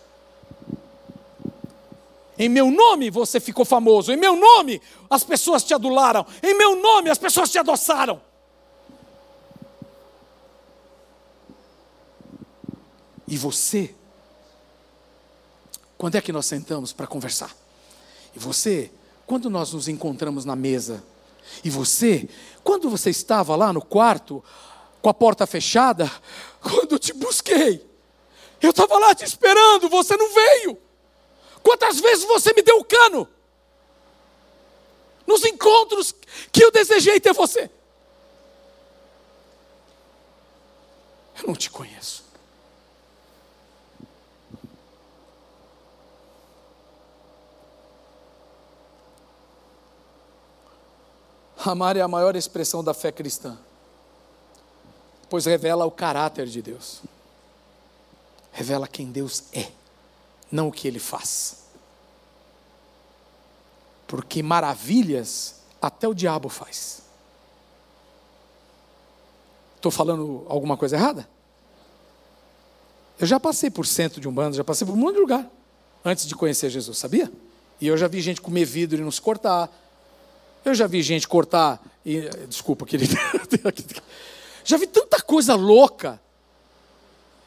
Em meu nome você ficou famoso. Em meu nome as pessoas te adularam. Em meu nome as pessoas te adoçaram. E você? Quando é que nós sentamos para conversar? E você? Quando nós nos encontramos na mesa? E você? Quando você estava lá no quarto, com a porta fechada, quando eu te busquei, eu estava lá te esperando, você não veio. Quantas vezes você me deu o cano? Nos encontros que eu desejei ter você. Eu não te conheço. Amar é a maior expressão da fé cristã, pois revela o caráter de Deus, revela quem Deus é não o que ele faz. Porque maravilhas até o diabo faz. Estou falando alguma coisa errada? Eu já passei por centro de um bando, já passei por um monte de lugar antes de conhecer Jesus, sabia? E eu já vi gente comer vidro e não se cortar. Eu já vi gente cortar e desculpa, querido. já vi tanta coisa louca.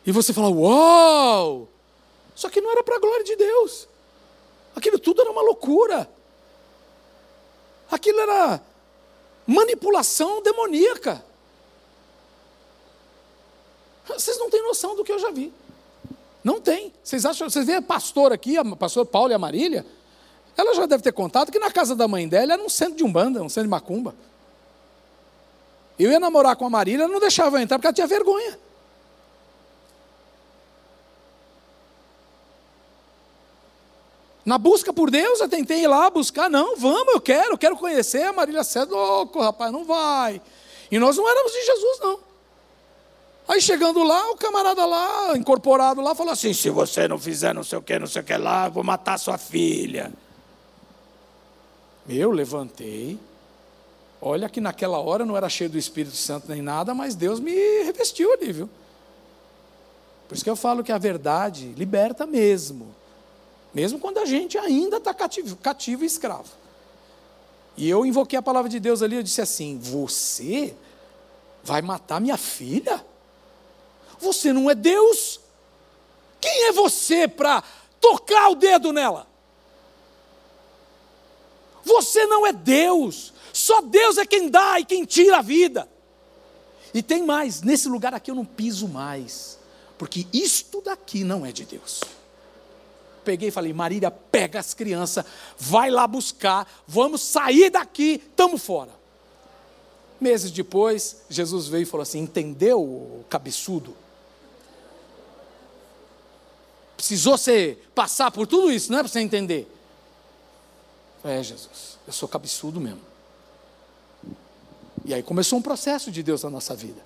E você fala: "Uau! Só que não era para a glória de Deus. Aquilo tudo era uma loucura. Aquilo era manipulação demoníaca. Vocês não têm noção do que eu já vi. Não tem. Vocês acham, vocês veem a pastora aqui, a pastora Paula e a Marília, ela já deve ter contado que na casa da mãe dela era um centro de umbanda, um centro de macumba. Eu ia namorar com a Marília, não deixava eu entrar porque ela tinha vergonha. Na busca por Deus, eu tentei ir lá buscar, não, vamos, eu quero, quero conhecer a Marília César, louco, rapaz, não vai. E nós não éramos de Jesus, não. Aí chegando lá, o camarada lá, incorporado lá, falou assim: se você não fizer não sei o que, não sei o que lá, vou matar sua filha. Eu levantei. Olha que naquela hora não era cheio do Espírito Santo nem nada, mas Deus me revestiu ali, viu? Por isso que eu falo que a verdade liberta mesmo mesmo quando a gente ainda está cativo, cativo e escravo. E eu invoquei a palavra de Deus ali, eu disse assim: Você vai matar minha filha? Você não é Deus? Quem é você para tocar o dedo nela? Você não é Deus, só Deus é quem dá e quem tira a vida. E tem mais, nesse lugar aqui eu não piso mais, porque isto daqui não é de Deus peguei e falei: Marília, pega as crianças, vai lá buscar, vamos sair daqui, estamos fora. Meses depois, Jesus veio e falou assim: Entendeu, cabeçudo? Precisou você passar por tudo isso, não é para você entender. É, Jesus, eu sou cabeçudo mesmo. E aí começou um processo de Deus na nossa vida.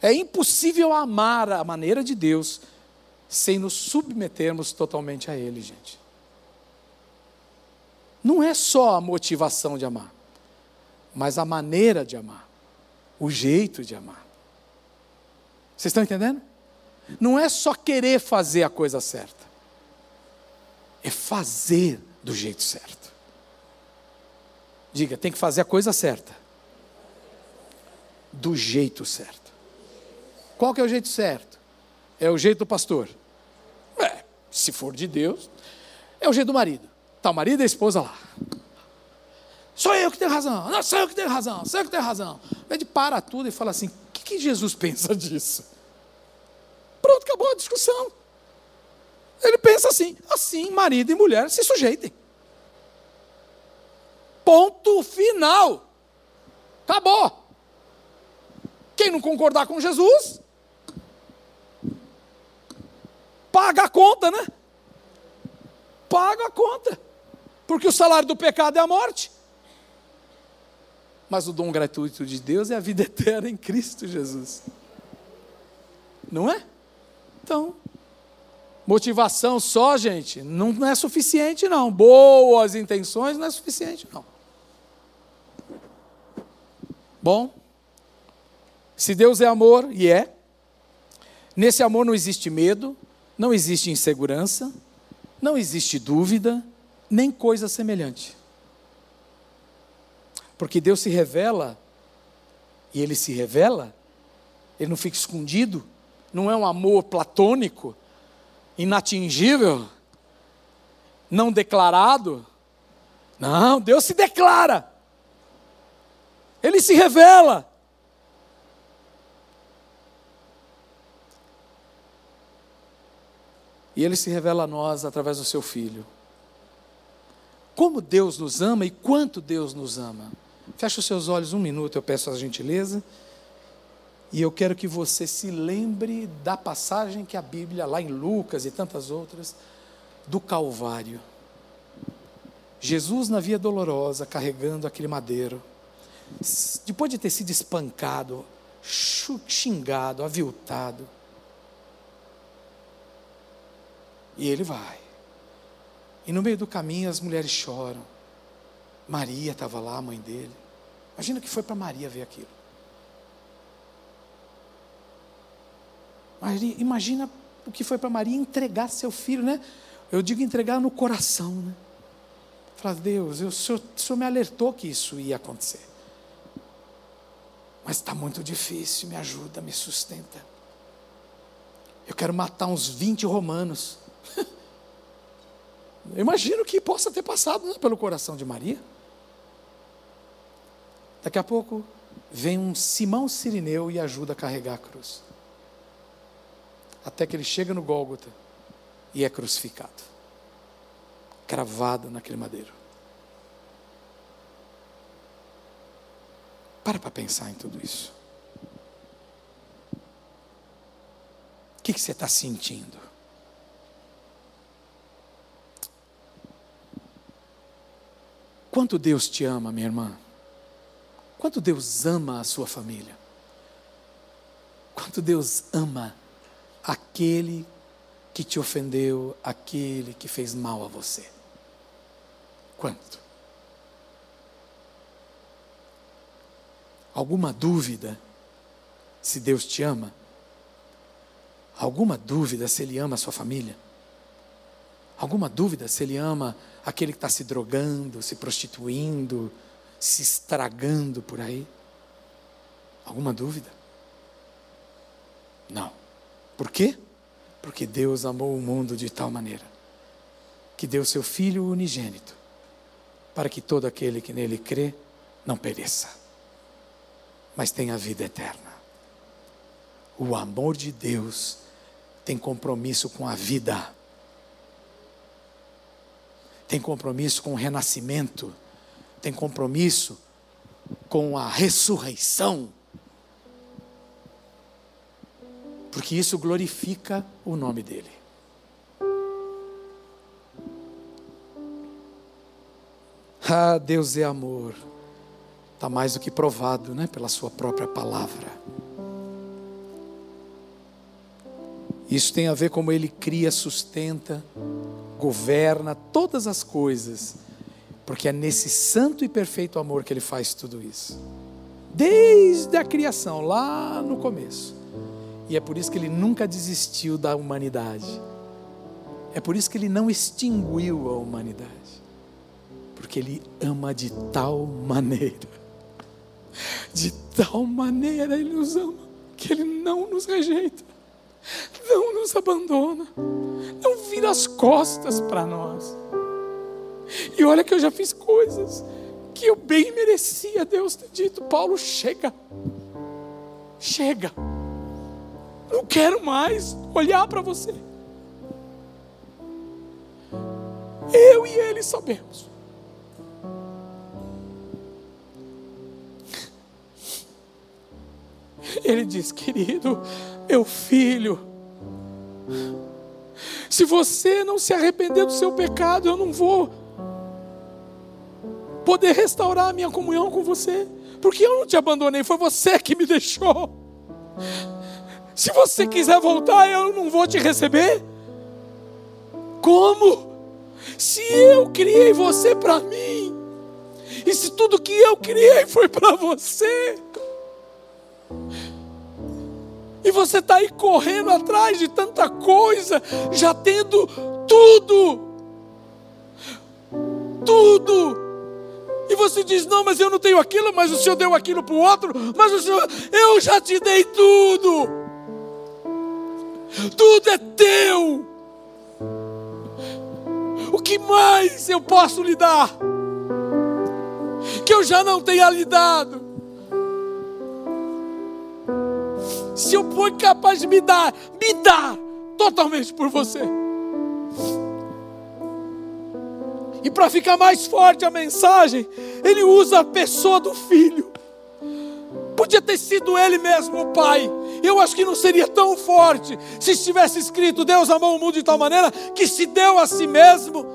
É impossível amar a maneira de Deus sem nos submetermos totalmente a Ele, gente. Não é só a motivação de amar, mas a maneira de amar, o jeito de amar. Vocês estão entendendo? Não é só querer fazer a coisa certa, é fazer do jeito certo. Diga, tem que fazer a coisa certa, do jeito certo. Qual que é o jeito certo? É o jeito do pastor. É, se for de Deus, é o jeito do marido. Está o marido e a esposa lá. Sou eu que tenho razão. Não, sou eu que tenho razão. Sou eu que tenho razão. De para tudo e fala assim: o que, que Jesus pensa disso? Pronto, acabou a discussão. Ele pensa assim: assim, marido e mulher se sujeitem. Ponto final. Acabou. Quem não concordar com Jesus, paga a conta, né? Paga a conta. Porque o salário do pecado é a morte. Mas o dom gratuito de Deus é a vida eterna em Cristo Jesus. Não é? Então, motivação só, gente, não é suficiente, não. Boas intenções não é suficiente, não. Bom, se Deus é amor, e é, nesse amor não existe medo, não existe insegurança, não existe dúvida, nem coisa semelhante. Porque Deus se revela, e Ele se revela, Ele não fica escondido, não é um amor platônico, inatingível, não declarado. Não, Deus se declara. Ele se revela. E ele se revela a nós através do seu filho. Como Deus nos ama e quanto Deus nos ama. Feche os seus olhos um minuto, eu peço a gentileza. E eu quero que você se lembre da passagem que a Bíblia, lá em Lucas e tantas outras, do Calvário. Jesus na via dolorosa, carregando aquele madeiro depois de ter sido espancado, xingado, aviltado, e ele vai. E no meio do caminho as mulheres choram. Maria estava lá, a mãe dele. Imagina que foi para Maria ver aquilo. Maria, imagina o que foi para Maria entregar seu filho, né? Eu digo entregar no coração, né? Falar, Deus, eu, o, senhor, o senhor me alertou que isso ia acontecer. Mas está muito difícil, me ajuda, me sustenta. Eu quero matar uns 20 romanos. Eu imagino que possa ter passado né, pelo coração de Maria. Daqui a pouco vem um Simão Sirineu e ajuda a carregar a cruz. Até que ele chega no Gólgota e é crucificado, cravado naquele madeiro. Para para pensar em tudo isso. O que, que você está sentindo? Quanto Deus te ama, minha irmã? Quanto Deus ama a sua família? Quanto Deus ama aquele que te ofendeu, aquele que fez mal a você? Quanto? Alguma dúvida se Deus te ama? Alguma dúvida se Ele ama a sua família? Alguma dúvida se Ele ama aquele que está se drogando, se prostituindo, se estragando por aí? Alguma dúvida? Não. Por quê? Porque Deus amou o mundo de tal maneira que deu seu Filho unigênito para que todo aquele que nele crê não pereça mas tem a vida eterna. O amor de Deus tem compromisso com a vida, tem compromisso com o renascimento, tem compromisso com a ressurreição, porque isso glorifica o nome dEle. Ah, Deus é amor. Está mais do que provado né, pela Sua própria palavra. Isso tem a ver como Ele cria, sustenta, governa todas as coisas, porque é nesse santo e perfeito amor que Ele faz tudo isso. Desde a criação, lá no começo. E é por isso que Ele nunca desistiu da humanidade. É por isso que Ele não extinguiu a humanidade. Porque Ele ama de tal maneira De tal maneira Ele nos ama, que Ele não nos rejeita, não nos abandona, não vira as costas para nós. E olha que eu já fiz coisas que eu bem merecia Deus ter dito: Paulo, chega, chega, não quero mais olhar para você. Eu e ele sabemos. Ele diz, querido, meu filho, se você não se arrepender do seu pecado, eu não vou poder restaurar a minha comunhão com você, porque eu não te abandonei, foi você que me deixou. Se você quiser voltar, eu não vou te receber. Como? Se eu criei você para mim, e se tudo que eu criei foi para você, e você está aí correndo atrás de tanta coisa, já tendo tudo, tudo. E você diz: Não, mas eu não tenho aquilo, mas o Senhor deu aquilo para o outro, mas o Senhor, eu já te dei tudo, tudo é teu. O que mais eu posso lhe dar? Que eu já não tenha lhe dado. Se eu for capaz de me dar, me dá totalmente por você. E para ficar mais forte a mensagem, ele usa a pessoa do filho. Podia ter sido ele mesmo, o pai. Eu acho que não seria tão forte se estivesse escrito: Deus amou o mundo de tal maneira que se deu a si mesmo.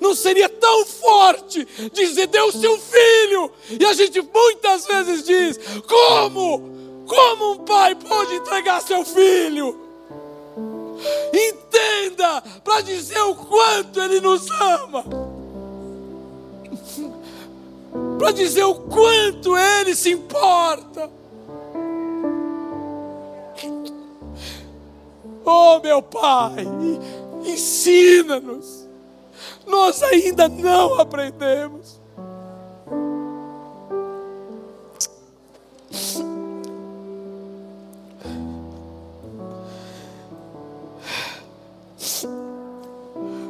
Não seria tão forte dizer: Deu seu filho. E a gente muitas vezes diz: Como? Como um pai pode entregar seu filho? Entenda para dizer o quanto ele nos ama para dizer o quanto Ele se importa. Oh, meu Pai, ensina-nos. Nós ainda não aprendemos.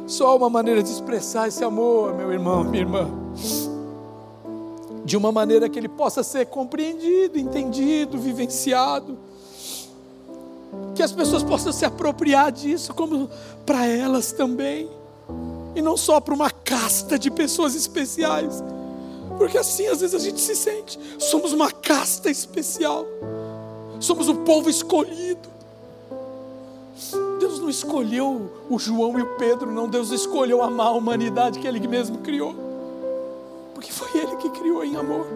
Só uma maneira de expressar esse amor, meu irmão, minha irmã de uma maneira que ele possa ser compreendido, entendido, vivenciado. Que as pessoas possam se apropriar disso como para elas também, e não só para uma casta de pessoas especiais, porque assim às vezes a gente se sente, somos uma casta especial, somos o povo escolhido. Deus não escolheu o João e o Pedro, não, Deus escolheu amar a humanidade que Ele mesmo criou. Porque foi Ele que criou em amor.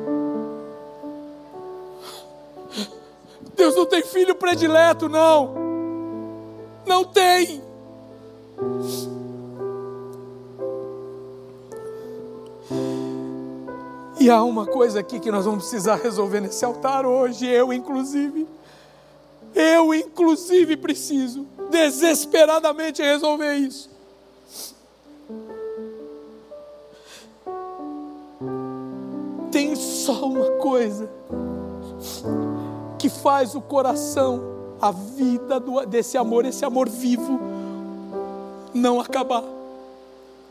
Deus não tem filho predileto, não. Não tem. E há uma coisa aqui que nós vamos precisar resolver nesse altar hoje, eu inclusive. Eu inclusive preciso desesperadamente resolver isso. tem só uma coisa que faz o coração, a vida do, desse amor, esse amor vivo, não acabar.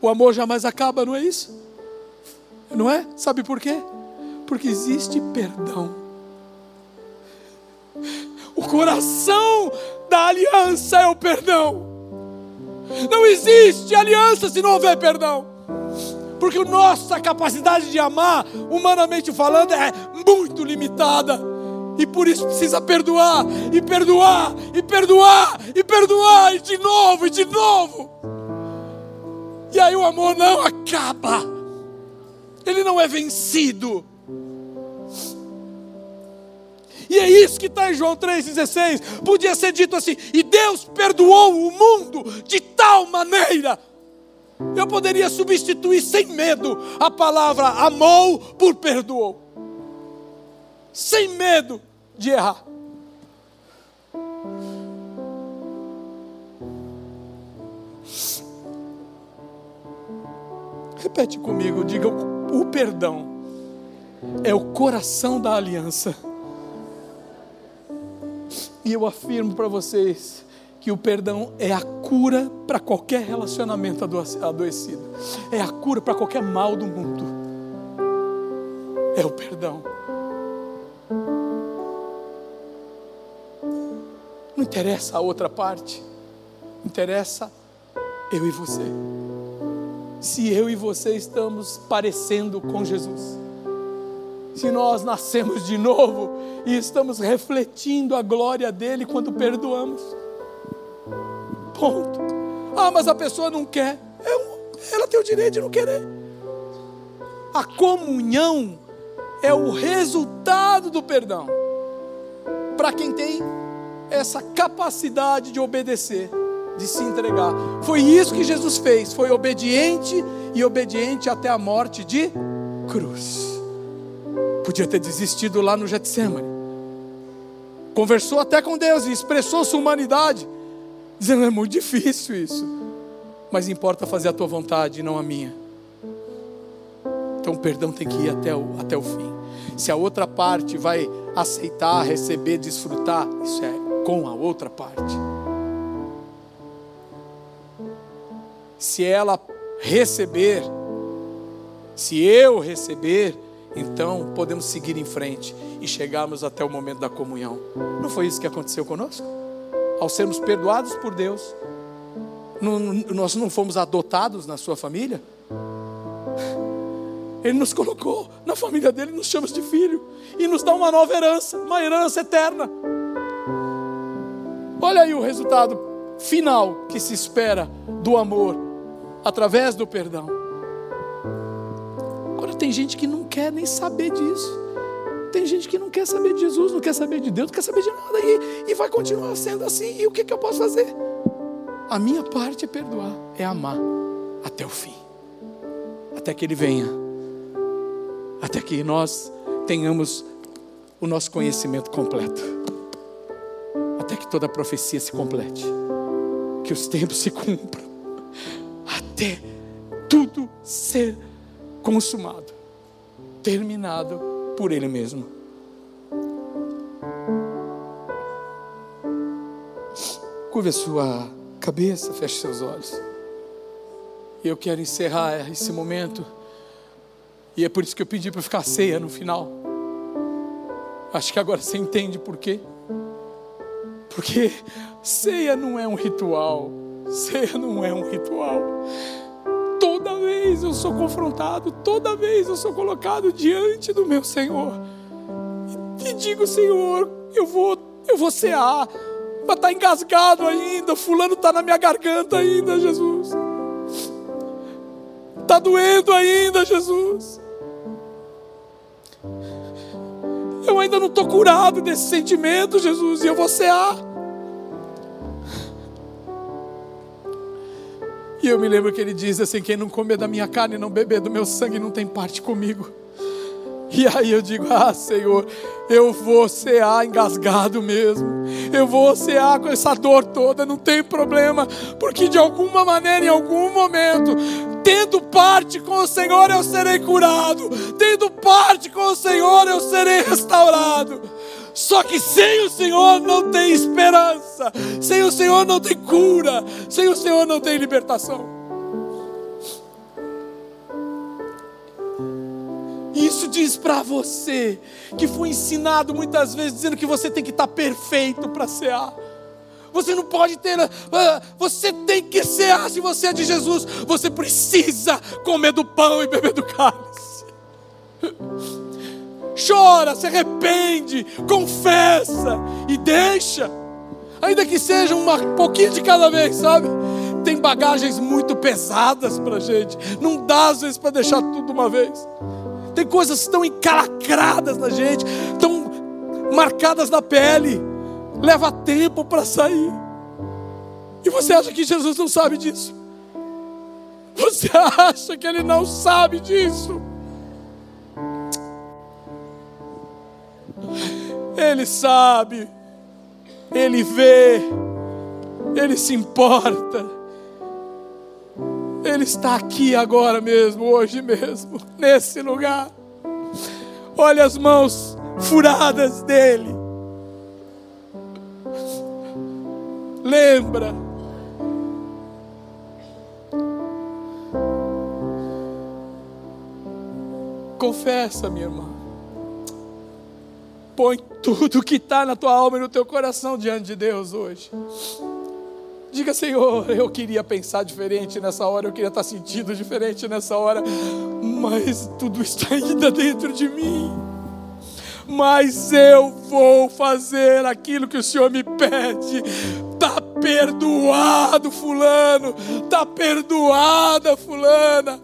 O amor jamais acaba, não é isso? Não é? Sabe por quê? Porque existe perdão. O coração da aliança é o perdão. Não existe aliança se não houver perdão porque nossa capacidade de amar, humanamente falando, é muito limitada. E por isso precisa perdoar, e perdoar, e perdoar, e perdoar, e de novo, e de novo. E aí o amor não acaba, ele não é vencido. E é isso que está em João 3,16. Podia ser dito assim: e Deus perdoou o mundo de tal maneira eu poderia substituir sem medo a palavra amou por perdoou. Sem medo de errar. Repete comigo, diga o, o perdão é o coração da aliança. E eu afirmo para vocês que o perdão é a cura para qualquer relacionamento adoecido, é a cura para qualquer mal do mundo. É o perdão. Não interessa a outra parte, interessa eu e você. Se eu e você estamos parecendo com Jesus, se nós nascemos de novo e estamos refletindo a glória dele quando perdoamos. Ponto. Ah, mas a pessoa não quer. É ela tem o direito de não querer. A comunhão é o resultado do perdão. Para quem tem essa capacidade de obedecer, de se entregar. Foi isso que Jesus fez, foi obediente e obediente até a morte de cruz. Podia ter desistido lá no Getsemane. Conversou até com Deus e expressou sua humanidade, dizendo: é muito difícil isso, mas importa fazer a tua vontade e não a minha. Então o perdão tem que ir até o, até o fim. Se a outra parte vai aceitar, receber, desfrutar, isso é com a outra parte. Se ela receber, se eu receber, então podemos seguir em frente e chegarmos até o momento da comunhão. Não foi isso que aconteceu conosco? Ao sermos perdoados por Deus, não, nós não fomos adotados na sua família? Ele nos colocou na família dele, nos chama de filho e nos dá uma nova herança, uma herança eterna. Olha aí o resultado final que se espera do amor através do perdão. Agora tem gente que não quer nem saber disso. Tem gente que não quer saber de Jesus, não quer saber de Deus, não quer saber de nada e, e vai continuar sendo assim. E o que, que eu posso fazer? A minha parte é perdoar, é amar até o fim, até que Ele venha, até que nós tenhamos o nosso conhecimento completo até que toda a profecia se complete, que os tempos se cumpram, até tudo ser consumado, terminado por Ele mesmo. Curve a sua cabeça, feche seus olhos. Eu quero encerrar esse momento. E é por isso que eu pedi para ficar ceia no final. Acho que agora você entende por quê. Porque ceia não é um ritual. Ceia não é um ritual. Toda vez eu sou confrontado, toda vez eu sou colocado diante do meu Senhor. E digo, Senhor, eu vou, eu vou cear. Mas está engasgado ainda, fulano está na minha garganta ainda, Jesus. Está doendo ainda, Jesus. Eu ainda não estou curado desse sentimento, Jesus, e eu vou cear. Eu me lembro que ele diz assim: quem não comer da minha carne e não beber do meu sangue não tem parte comigo. E aí eu digo: Ah, Senhor, eu vou cear engasgado mesmo. Eu vou cear com essa dor toda, não tem problema, porque de alguma maneira, em algum momento, tendo parte com o Senhor, eu serei curado. Tendo parte com o Senhor, eu serei restaurado. Só que sem o Senhor não tem esperança, sem o Senhor não tem cura, sem o Senhor não tem libertação. Isso diz para você que foi ensinado muitas vezes dizendo que você tem que estar perfeito para cear. Você não pode ter, ah, você tem que cear se você é de Jesus. Você precisa comer do pão e beber do cálice chora, se arrepende, confessa e deixa, ainda que seja um pouquinho de cada vez, sabe? Tem bagagens muito pesadas para gente, não dá às vezes para deixar tudo uma vez. Tem coisas tão encalacradas na gente, tão marcadas na pele, leva tempo para sair. E você acha que Jesus não sabe disso? Você acha que ele não sabe disso? Ele sabe, Ele vê, Ele se importa. Ele está aqui agora mesmo, hoje mesmo, nesse lugar. Olha as mãos furadas dele. Lembra. Confessa, minha irmã. Põe tudo que está na tua alma e no teu coração diante de Deus hoje. Diga, Senhor, eu queria pensar diferente nessa hora, eu queria estar sentindo diferente nessa hora, mas tudo está ainda dentro de mim. Mas eu vou fazer aquilo que o Senhor me pede. Tá perdoado, fulano. Tá perdoada, fulana.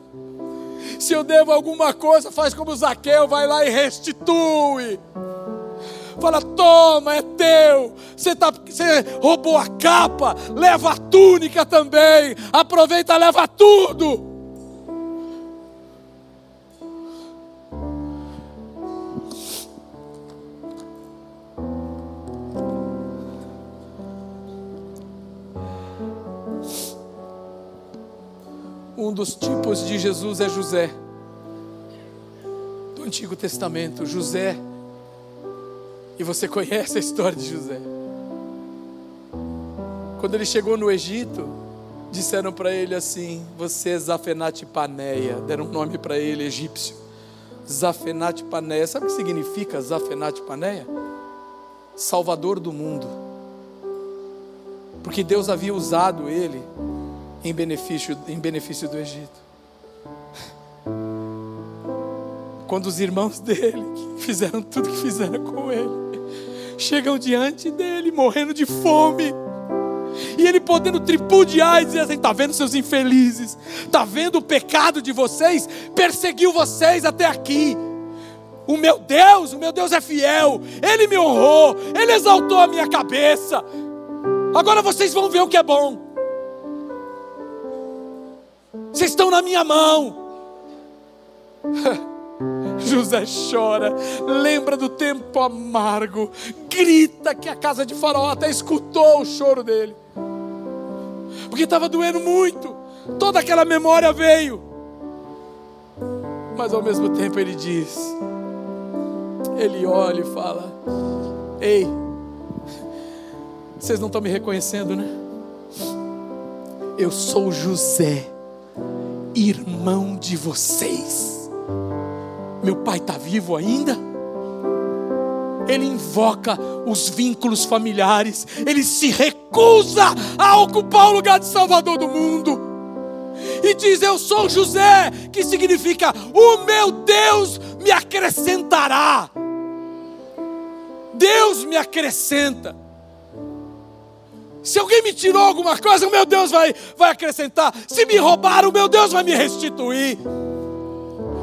Se eu devo alguma coisa, faz como Zaqueu, vai lá e restitui. Fala, toma, é teu. Você, tá, você roubou a capa, leva a túnica também. Aproveita, leva tudo. Um dos tipos de Jesus é José. Do Antigo Testamento, José e você conhece a história de José. Quando ele chegou no Egito, disseram para ele assim: Você é Zafenate Paneia. Deram um nome para ele, egípcio. Zafenate Paneia. Sabe o que significa Zafenate Paneia? Salvador do mundo. Porque Deus havia usado ele em benefício, em benefício do Egito. Quando os irmãos dele fizeram tudo que fizeram com ele, chegam diante dele morrendo de fome. E ele podendo tripudiar e dizer assim: está vendo seus infelizes, está vendo o pecado de vocês, perseguiu vocês até aqui. O meu Deus, o meu Deus é fiel, Ele me honrou, Ele exaltou a minha cabeça. Agora vocês vão ver o que é bom. Vocês estão na minha mão. José chora, lembra do tempo amargo, grita que a casa de Faraó até escutou o choro dele, porque estava doendo muito, toda aquela memória veio, mas ao mesmo tempo ele diz, ele olha e fala: Ei, vocês não estão me reconhecendo, né? Eu sou José, irmão de vocês. Meu pai está vivo ainda? Ele invoca os vínculos familiares, ele se recusa a ocupar o lugar de Salvador do mundo. E diz: Eu sou José, que significa o meu Deus me acrescentará. Deus me acrescenta. Se alguém me tirou alguma coisa, o meu Deus vai, vai acrescentar. Se me roubaram, o meu Deus vai me restituir.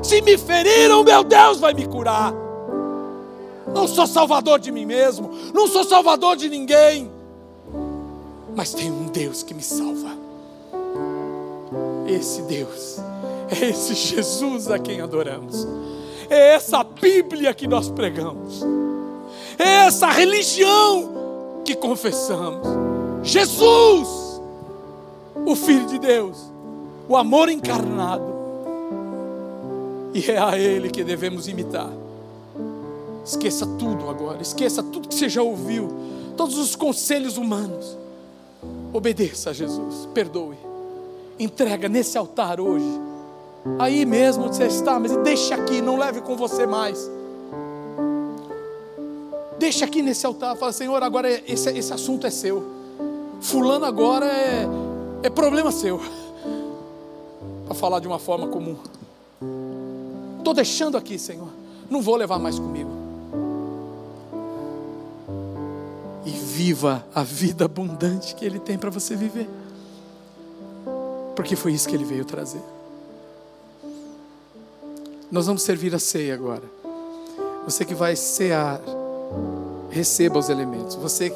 Se me feriram, meu Deus vai me curar. Não sou salvador de mim mesmo, não sou salvador de ninguém, mas tem um Deus que me salva. Esse Deus, é esse Jesus a quem adoramos, é essa Bíblia que nós pregamos, é essa religião que confessamos. Jesus, o Filho de Deus, o amor encarnado e é a Ele que devemos imitar. Esqueça tudo agora, esqueça tudo que você já ouviu, todos os conselhos humanos. Obedeça a Jesus, perdoe, entrega nesse altar hoje. Aí mesmo você está, mas deixe aqui, não leve com você mais. Deixa aqui nesse altar, fala, Senhor, agora esse, esse assunto é seu. Fulano agora é, é problema seu. Para falar de uma forma comum. Estou deixando aqui, Senhor. Não vou levar mais comigo. E viva a vida abundante que Ele tem para você viver. Porque foi isso que Ele veio trazer. Nós vamos servir a ceia agora. Você que vai cear, receba os elementos. Você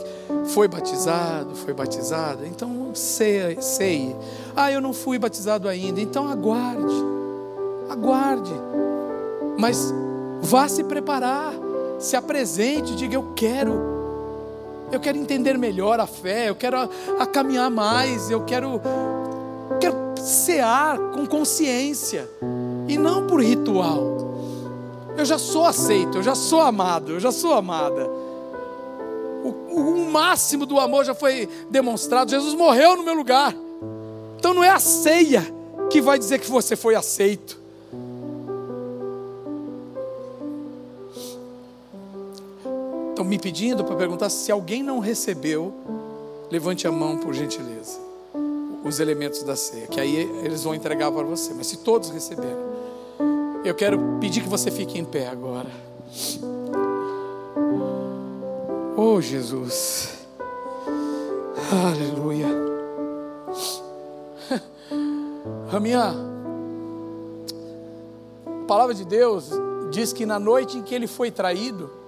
foi batizado, foi batizada, então ceia, ceie. Ah, eu não fui batizado ainda, então aguarde. Aguarde mas vá se preparar, se apresente, diga: Eu quero, eu quero entender melhor a fé, eu quero a, a caminhar mais, eu quero, quero cear com consciência e não por ritual. Eu já sou aceito, eu já sou amado, eu já sou amada. O, o máximo do amor já foi demonstrado. Jesus morreu no meu lugar. Então não é a ceia que vai dizer que você foi aceito. Estão me pedindo para perguntar se alguém não recebeu, levante a mão por gentileza. Os elementos da ceia, que aí eles vão entregar para você. Mas se todos receberam, eu quero pedir que você fique em pé agora. Oh Jesus, aleluia. A minha palavra de Deus diz que na noite em que ele foi traído,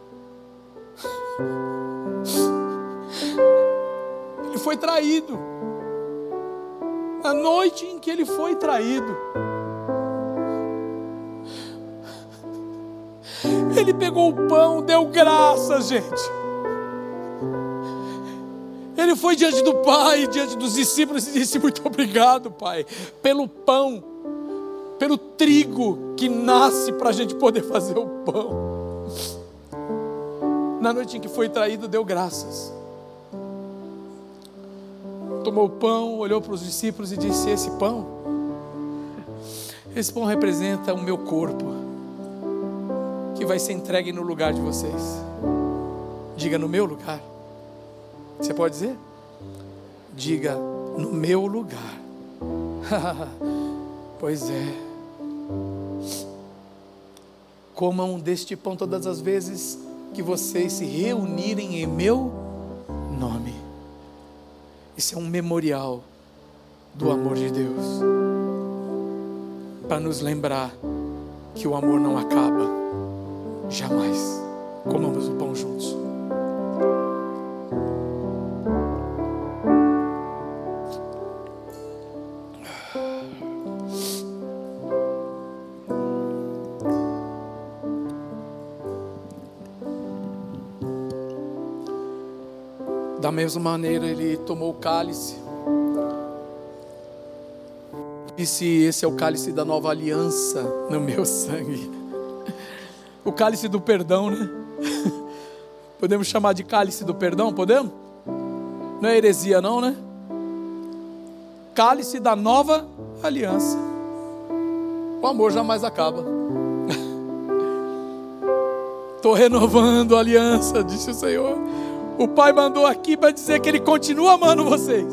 ele foi traído. Na noite em que ele foi traído, ele pegou o pão, deu graças, gente. Ele foi diante do Pai, diante dos discípulos e disse: Muito obrigado, Pai, pelo pão, pelo trigo que nasce para a gente poder fazer o pão. Na noite em que foi traído, deu graças. Tomou o pão, olhou para os discípulos e disse: Esse pão, esse pão representa o meu corpo, que vai ser entregue no lugar de vocês. Diga no meu lugar. Você pode dizer? Diga no meu lugar. pois é. Comam deste pão todas as vezes que vocês se reunirem em meu nome. Isso é um memorial do amor de Deus. Para nos lembrar que o amor não acaba. Jamais. Comamos o pão juntos. Mesma maneira, ele tomou o cálice. Disse: Esse é o cálice da nova aliança no meu sangue. O cálice do perdão, né? Podemos chamar de cálice do perdão? Podemos? Não é heresia, não, né? Cálice da nova aliança. O amor jamais acaba. Estou renovando a aliança, disse o Senhor. O Pai mandou aqui para dizer que Ele continua amando vocês.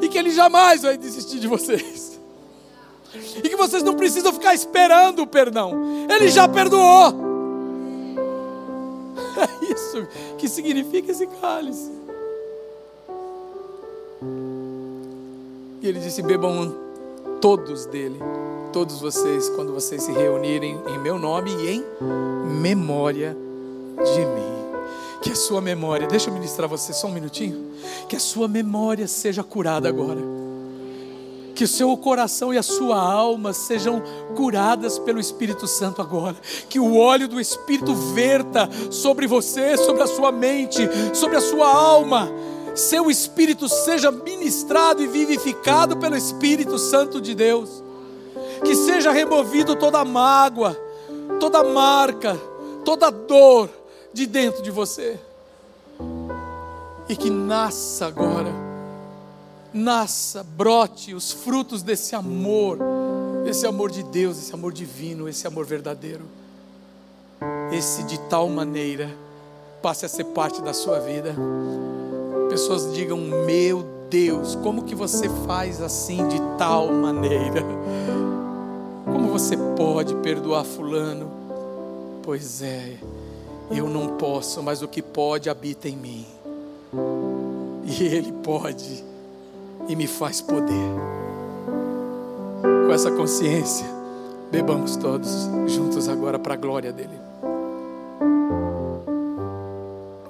E que Ele jamais vai desistir de vocês. E que vocês não precisam ficar esperando o perdão. Ele já perdoou. É isso que significa esse cálice. E ele disse: bebam todos dele, todos vocês, quando vocês se reunirem em meu nome e em memória de mim. Que a sua memória, deixa eu ministrar você só um minutinho. Que a sua memória seja curada agora. Que o seu coração e a sua alma sejam curadas pelo Espírito Santo agora. Que o óleo do Espírito verta sobre você, sobre a sua mente, sobre a sua alma. Seu espírito seja ministrado e vivificado pelo Espírito Santo de Deus. Que seja removido toda mágoa, toda marca, toda dor de dentro de você. E que nasça agora, nasça, brote os frutos desse amor, esse amor de Deus, esse amor divino, esse amor verdadeiro. Esse de tal maneira passe a ser parte da sua vida. Pessoas digam: Meu Deus, como que você faz assim de tal maneira? Como você pode perdoar Fulano? Pois é, eu não posso, mas o que pode habita em mim. E Ele pode e me faz poder. Com essa consciência, bebamos todos juntos agora para a glória dEle.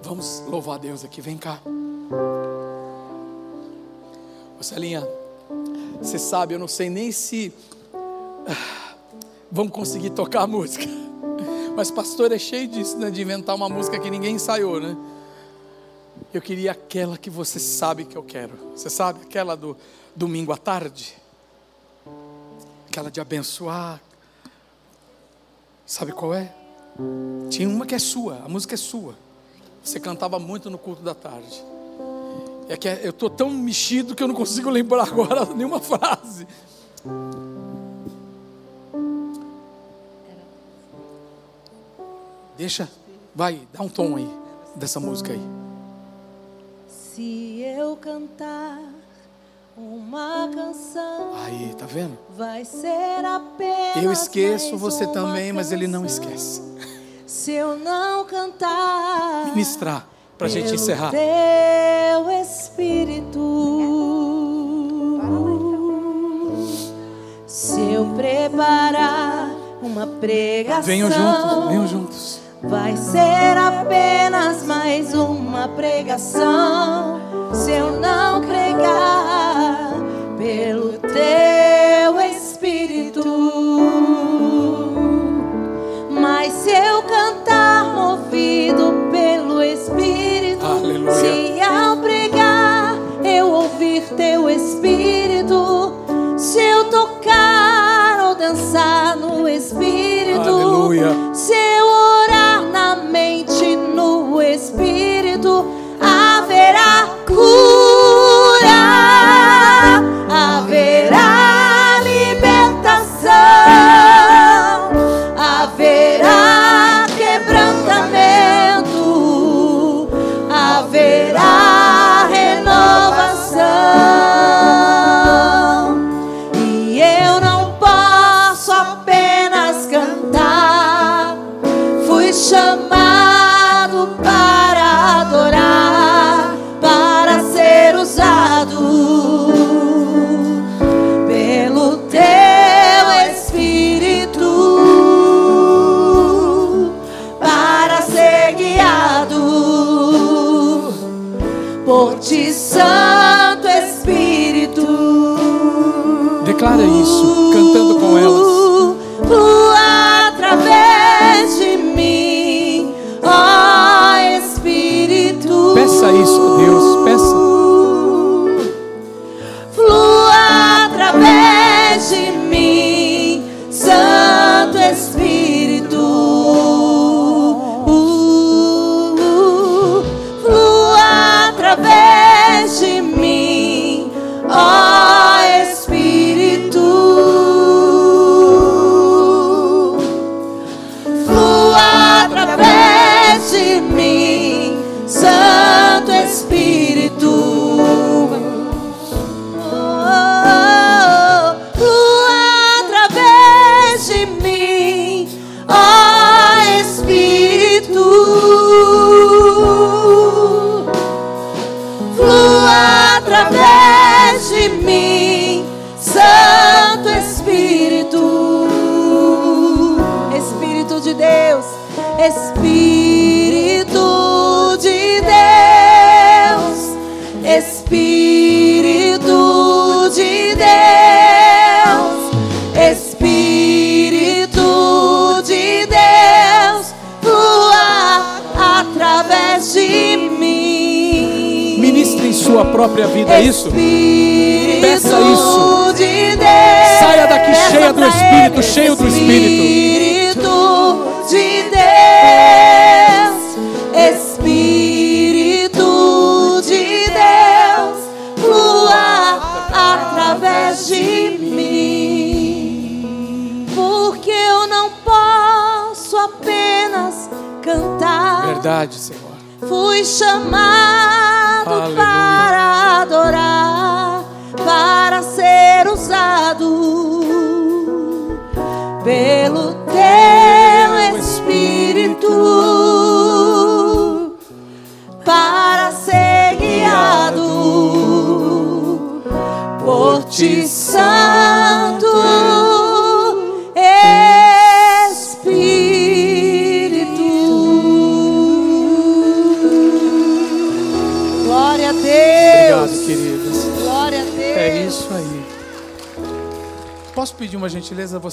Vamos louvar Deus aqui, vem cá. Celinha, você sabe, eu não sei nem se ah, vamos conseguir tocar a música. Mas pastor é cheio disso, né? De inventar uma música que ninguém ensaiou, né? Eu queria aquela que você sabe que eu quero. Você sabe? Aquela do domingo à tarde. Aquela de abençoar. Sabe qual é? Tinha uma que é sua, a música é sua. Você cantava muito no culto da tarde. É que eu estou tão mexido que eu não consigo lembrar agora nenhuma frase. Deixa, vai, dá um tom aí dessa música aí. Se eu cantar uma canção. Aí, tá vendo? Vai ser apenas. Eu esqueço, você também, mas ele não esquece. Se eu não cantar. Ministrar, para a gente encerrar. Teu Espírito. Se eu preparar uma pregação. Venham juntos, venham juntos. Vai ser apenas mais uma pregação se eu não pregar pelo teu Espírito. Mas se eu cantar movido pelo Espírito, Aleluia. se ao pregar eu ouvir teu Espírito, se eu tocar ou dançar no Espírito, Aleluia.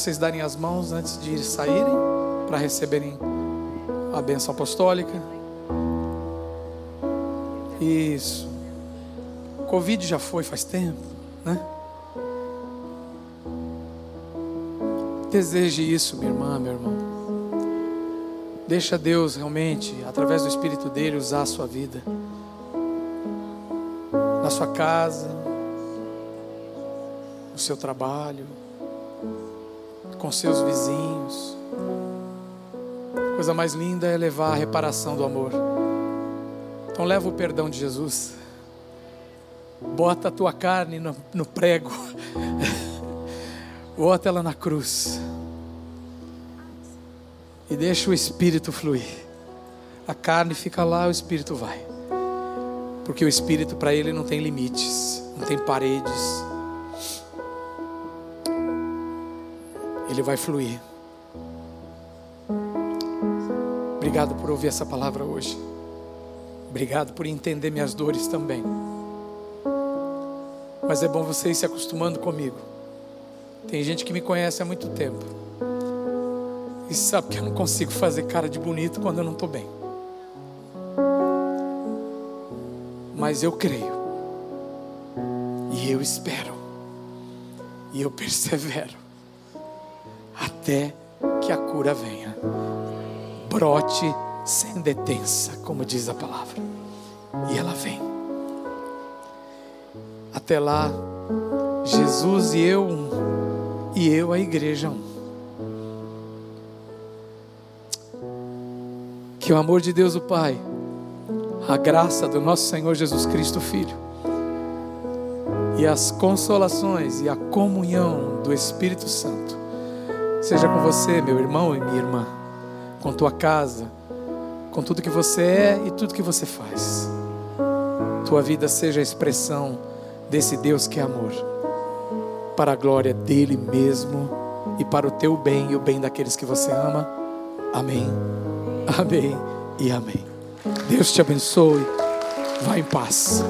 Vocês darem as mãos antes de saírem para receberem a bênção apostólica? Isso. Covid já foi faz tempo, né? Deseje isso, minha irmã, meu irmão. Deixa Deus realmente, através do Espírito dele, usar a sua vida. Na sua casa, no seu trabalho, com seus vizinhos. A coisa mais linda é levar a reparação do amor. Então leva o perdão de Jesus. Bota a tua carne no, no prego. Bota ela na cruz. E deixa o espírito fluir. A carne fica lá, o espírito vai. Porque o espírito para ele não tem limites, não tem paredes. Ele vai fluir. Obrigado por ouvir essa palavra hoje. Obrigado por entender minhas dores também. Mas é bom você ir se acostumando comigo. Tem gente que me conhece há muito tempo. E sabe que eu não consigo fazer cara de bonito quando eu não estou bem. Mas eu creio. E eu espero. E eu persevero. Até que a cura venha. Brote sem detença, como diz a palavra. E ela vem. Até lá, Jesus e eu um, e eu a igreja um. Que o amor de Deus o Pai, a graça do nosso Senhor Jesus Cristo Filho e as consolações e a comunhão do Espírito Santo seja com você, meu irmão e minha irmã, com tua casa, com tudo que você é e tudo que você faz. Tua vida seja a expressão desse Deus que é amor, para a glória dele mesmo e para o teu bem e o bem daqueles que você ama. Amém. Amém e amém. Deus te abençoe. Vá em paz.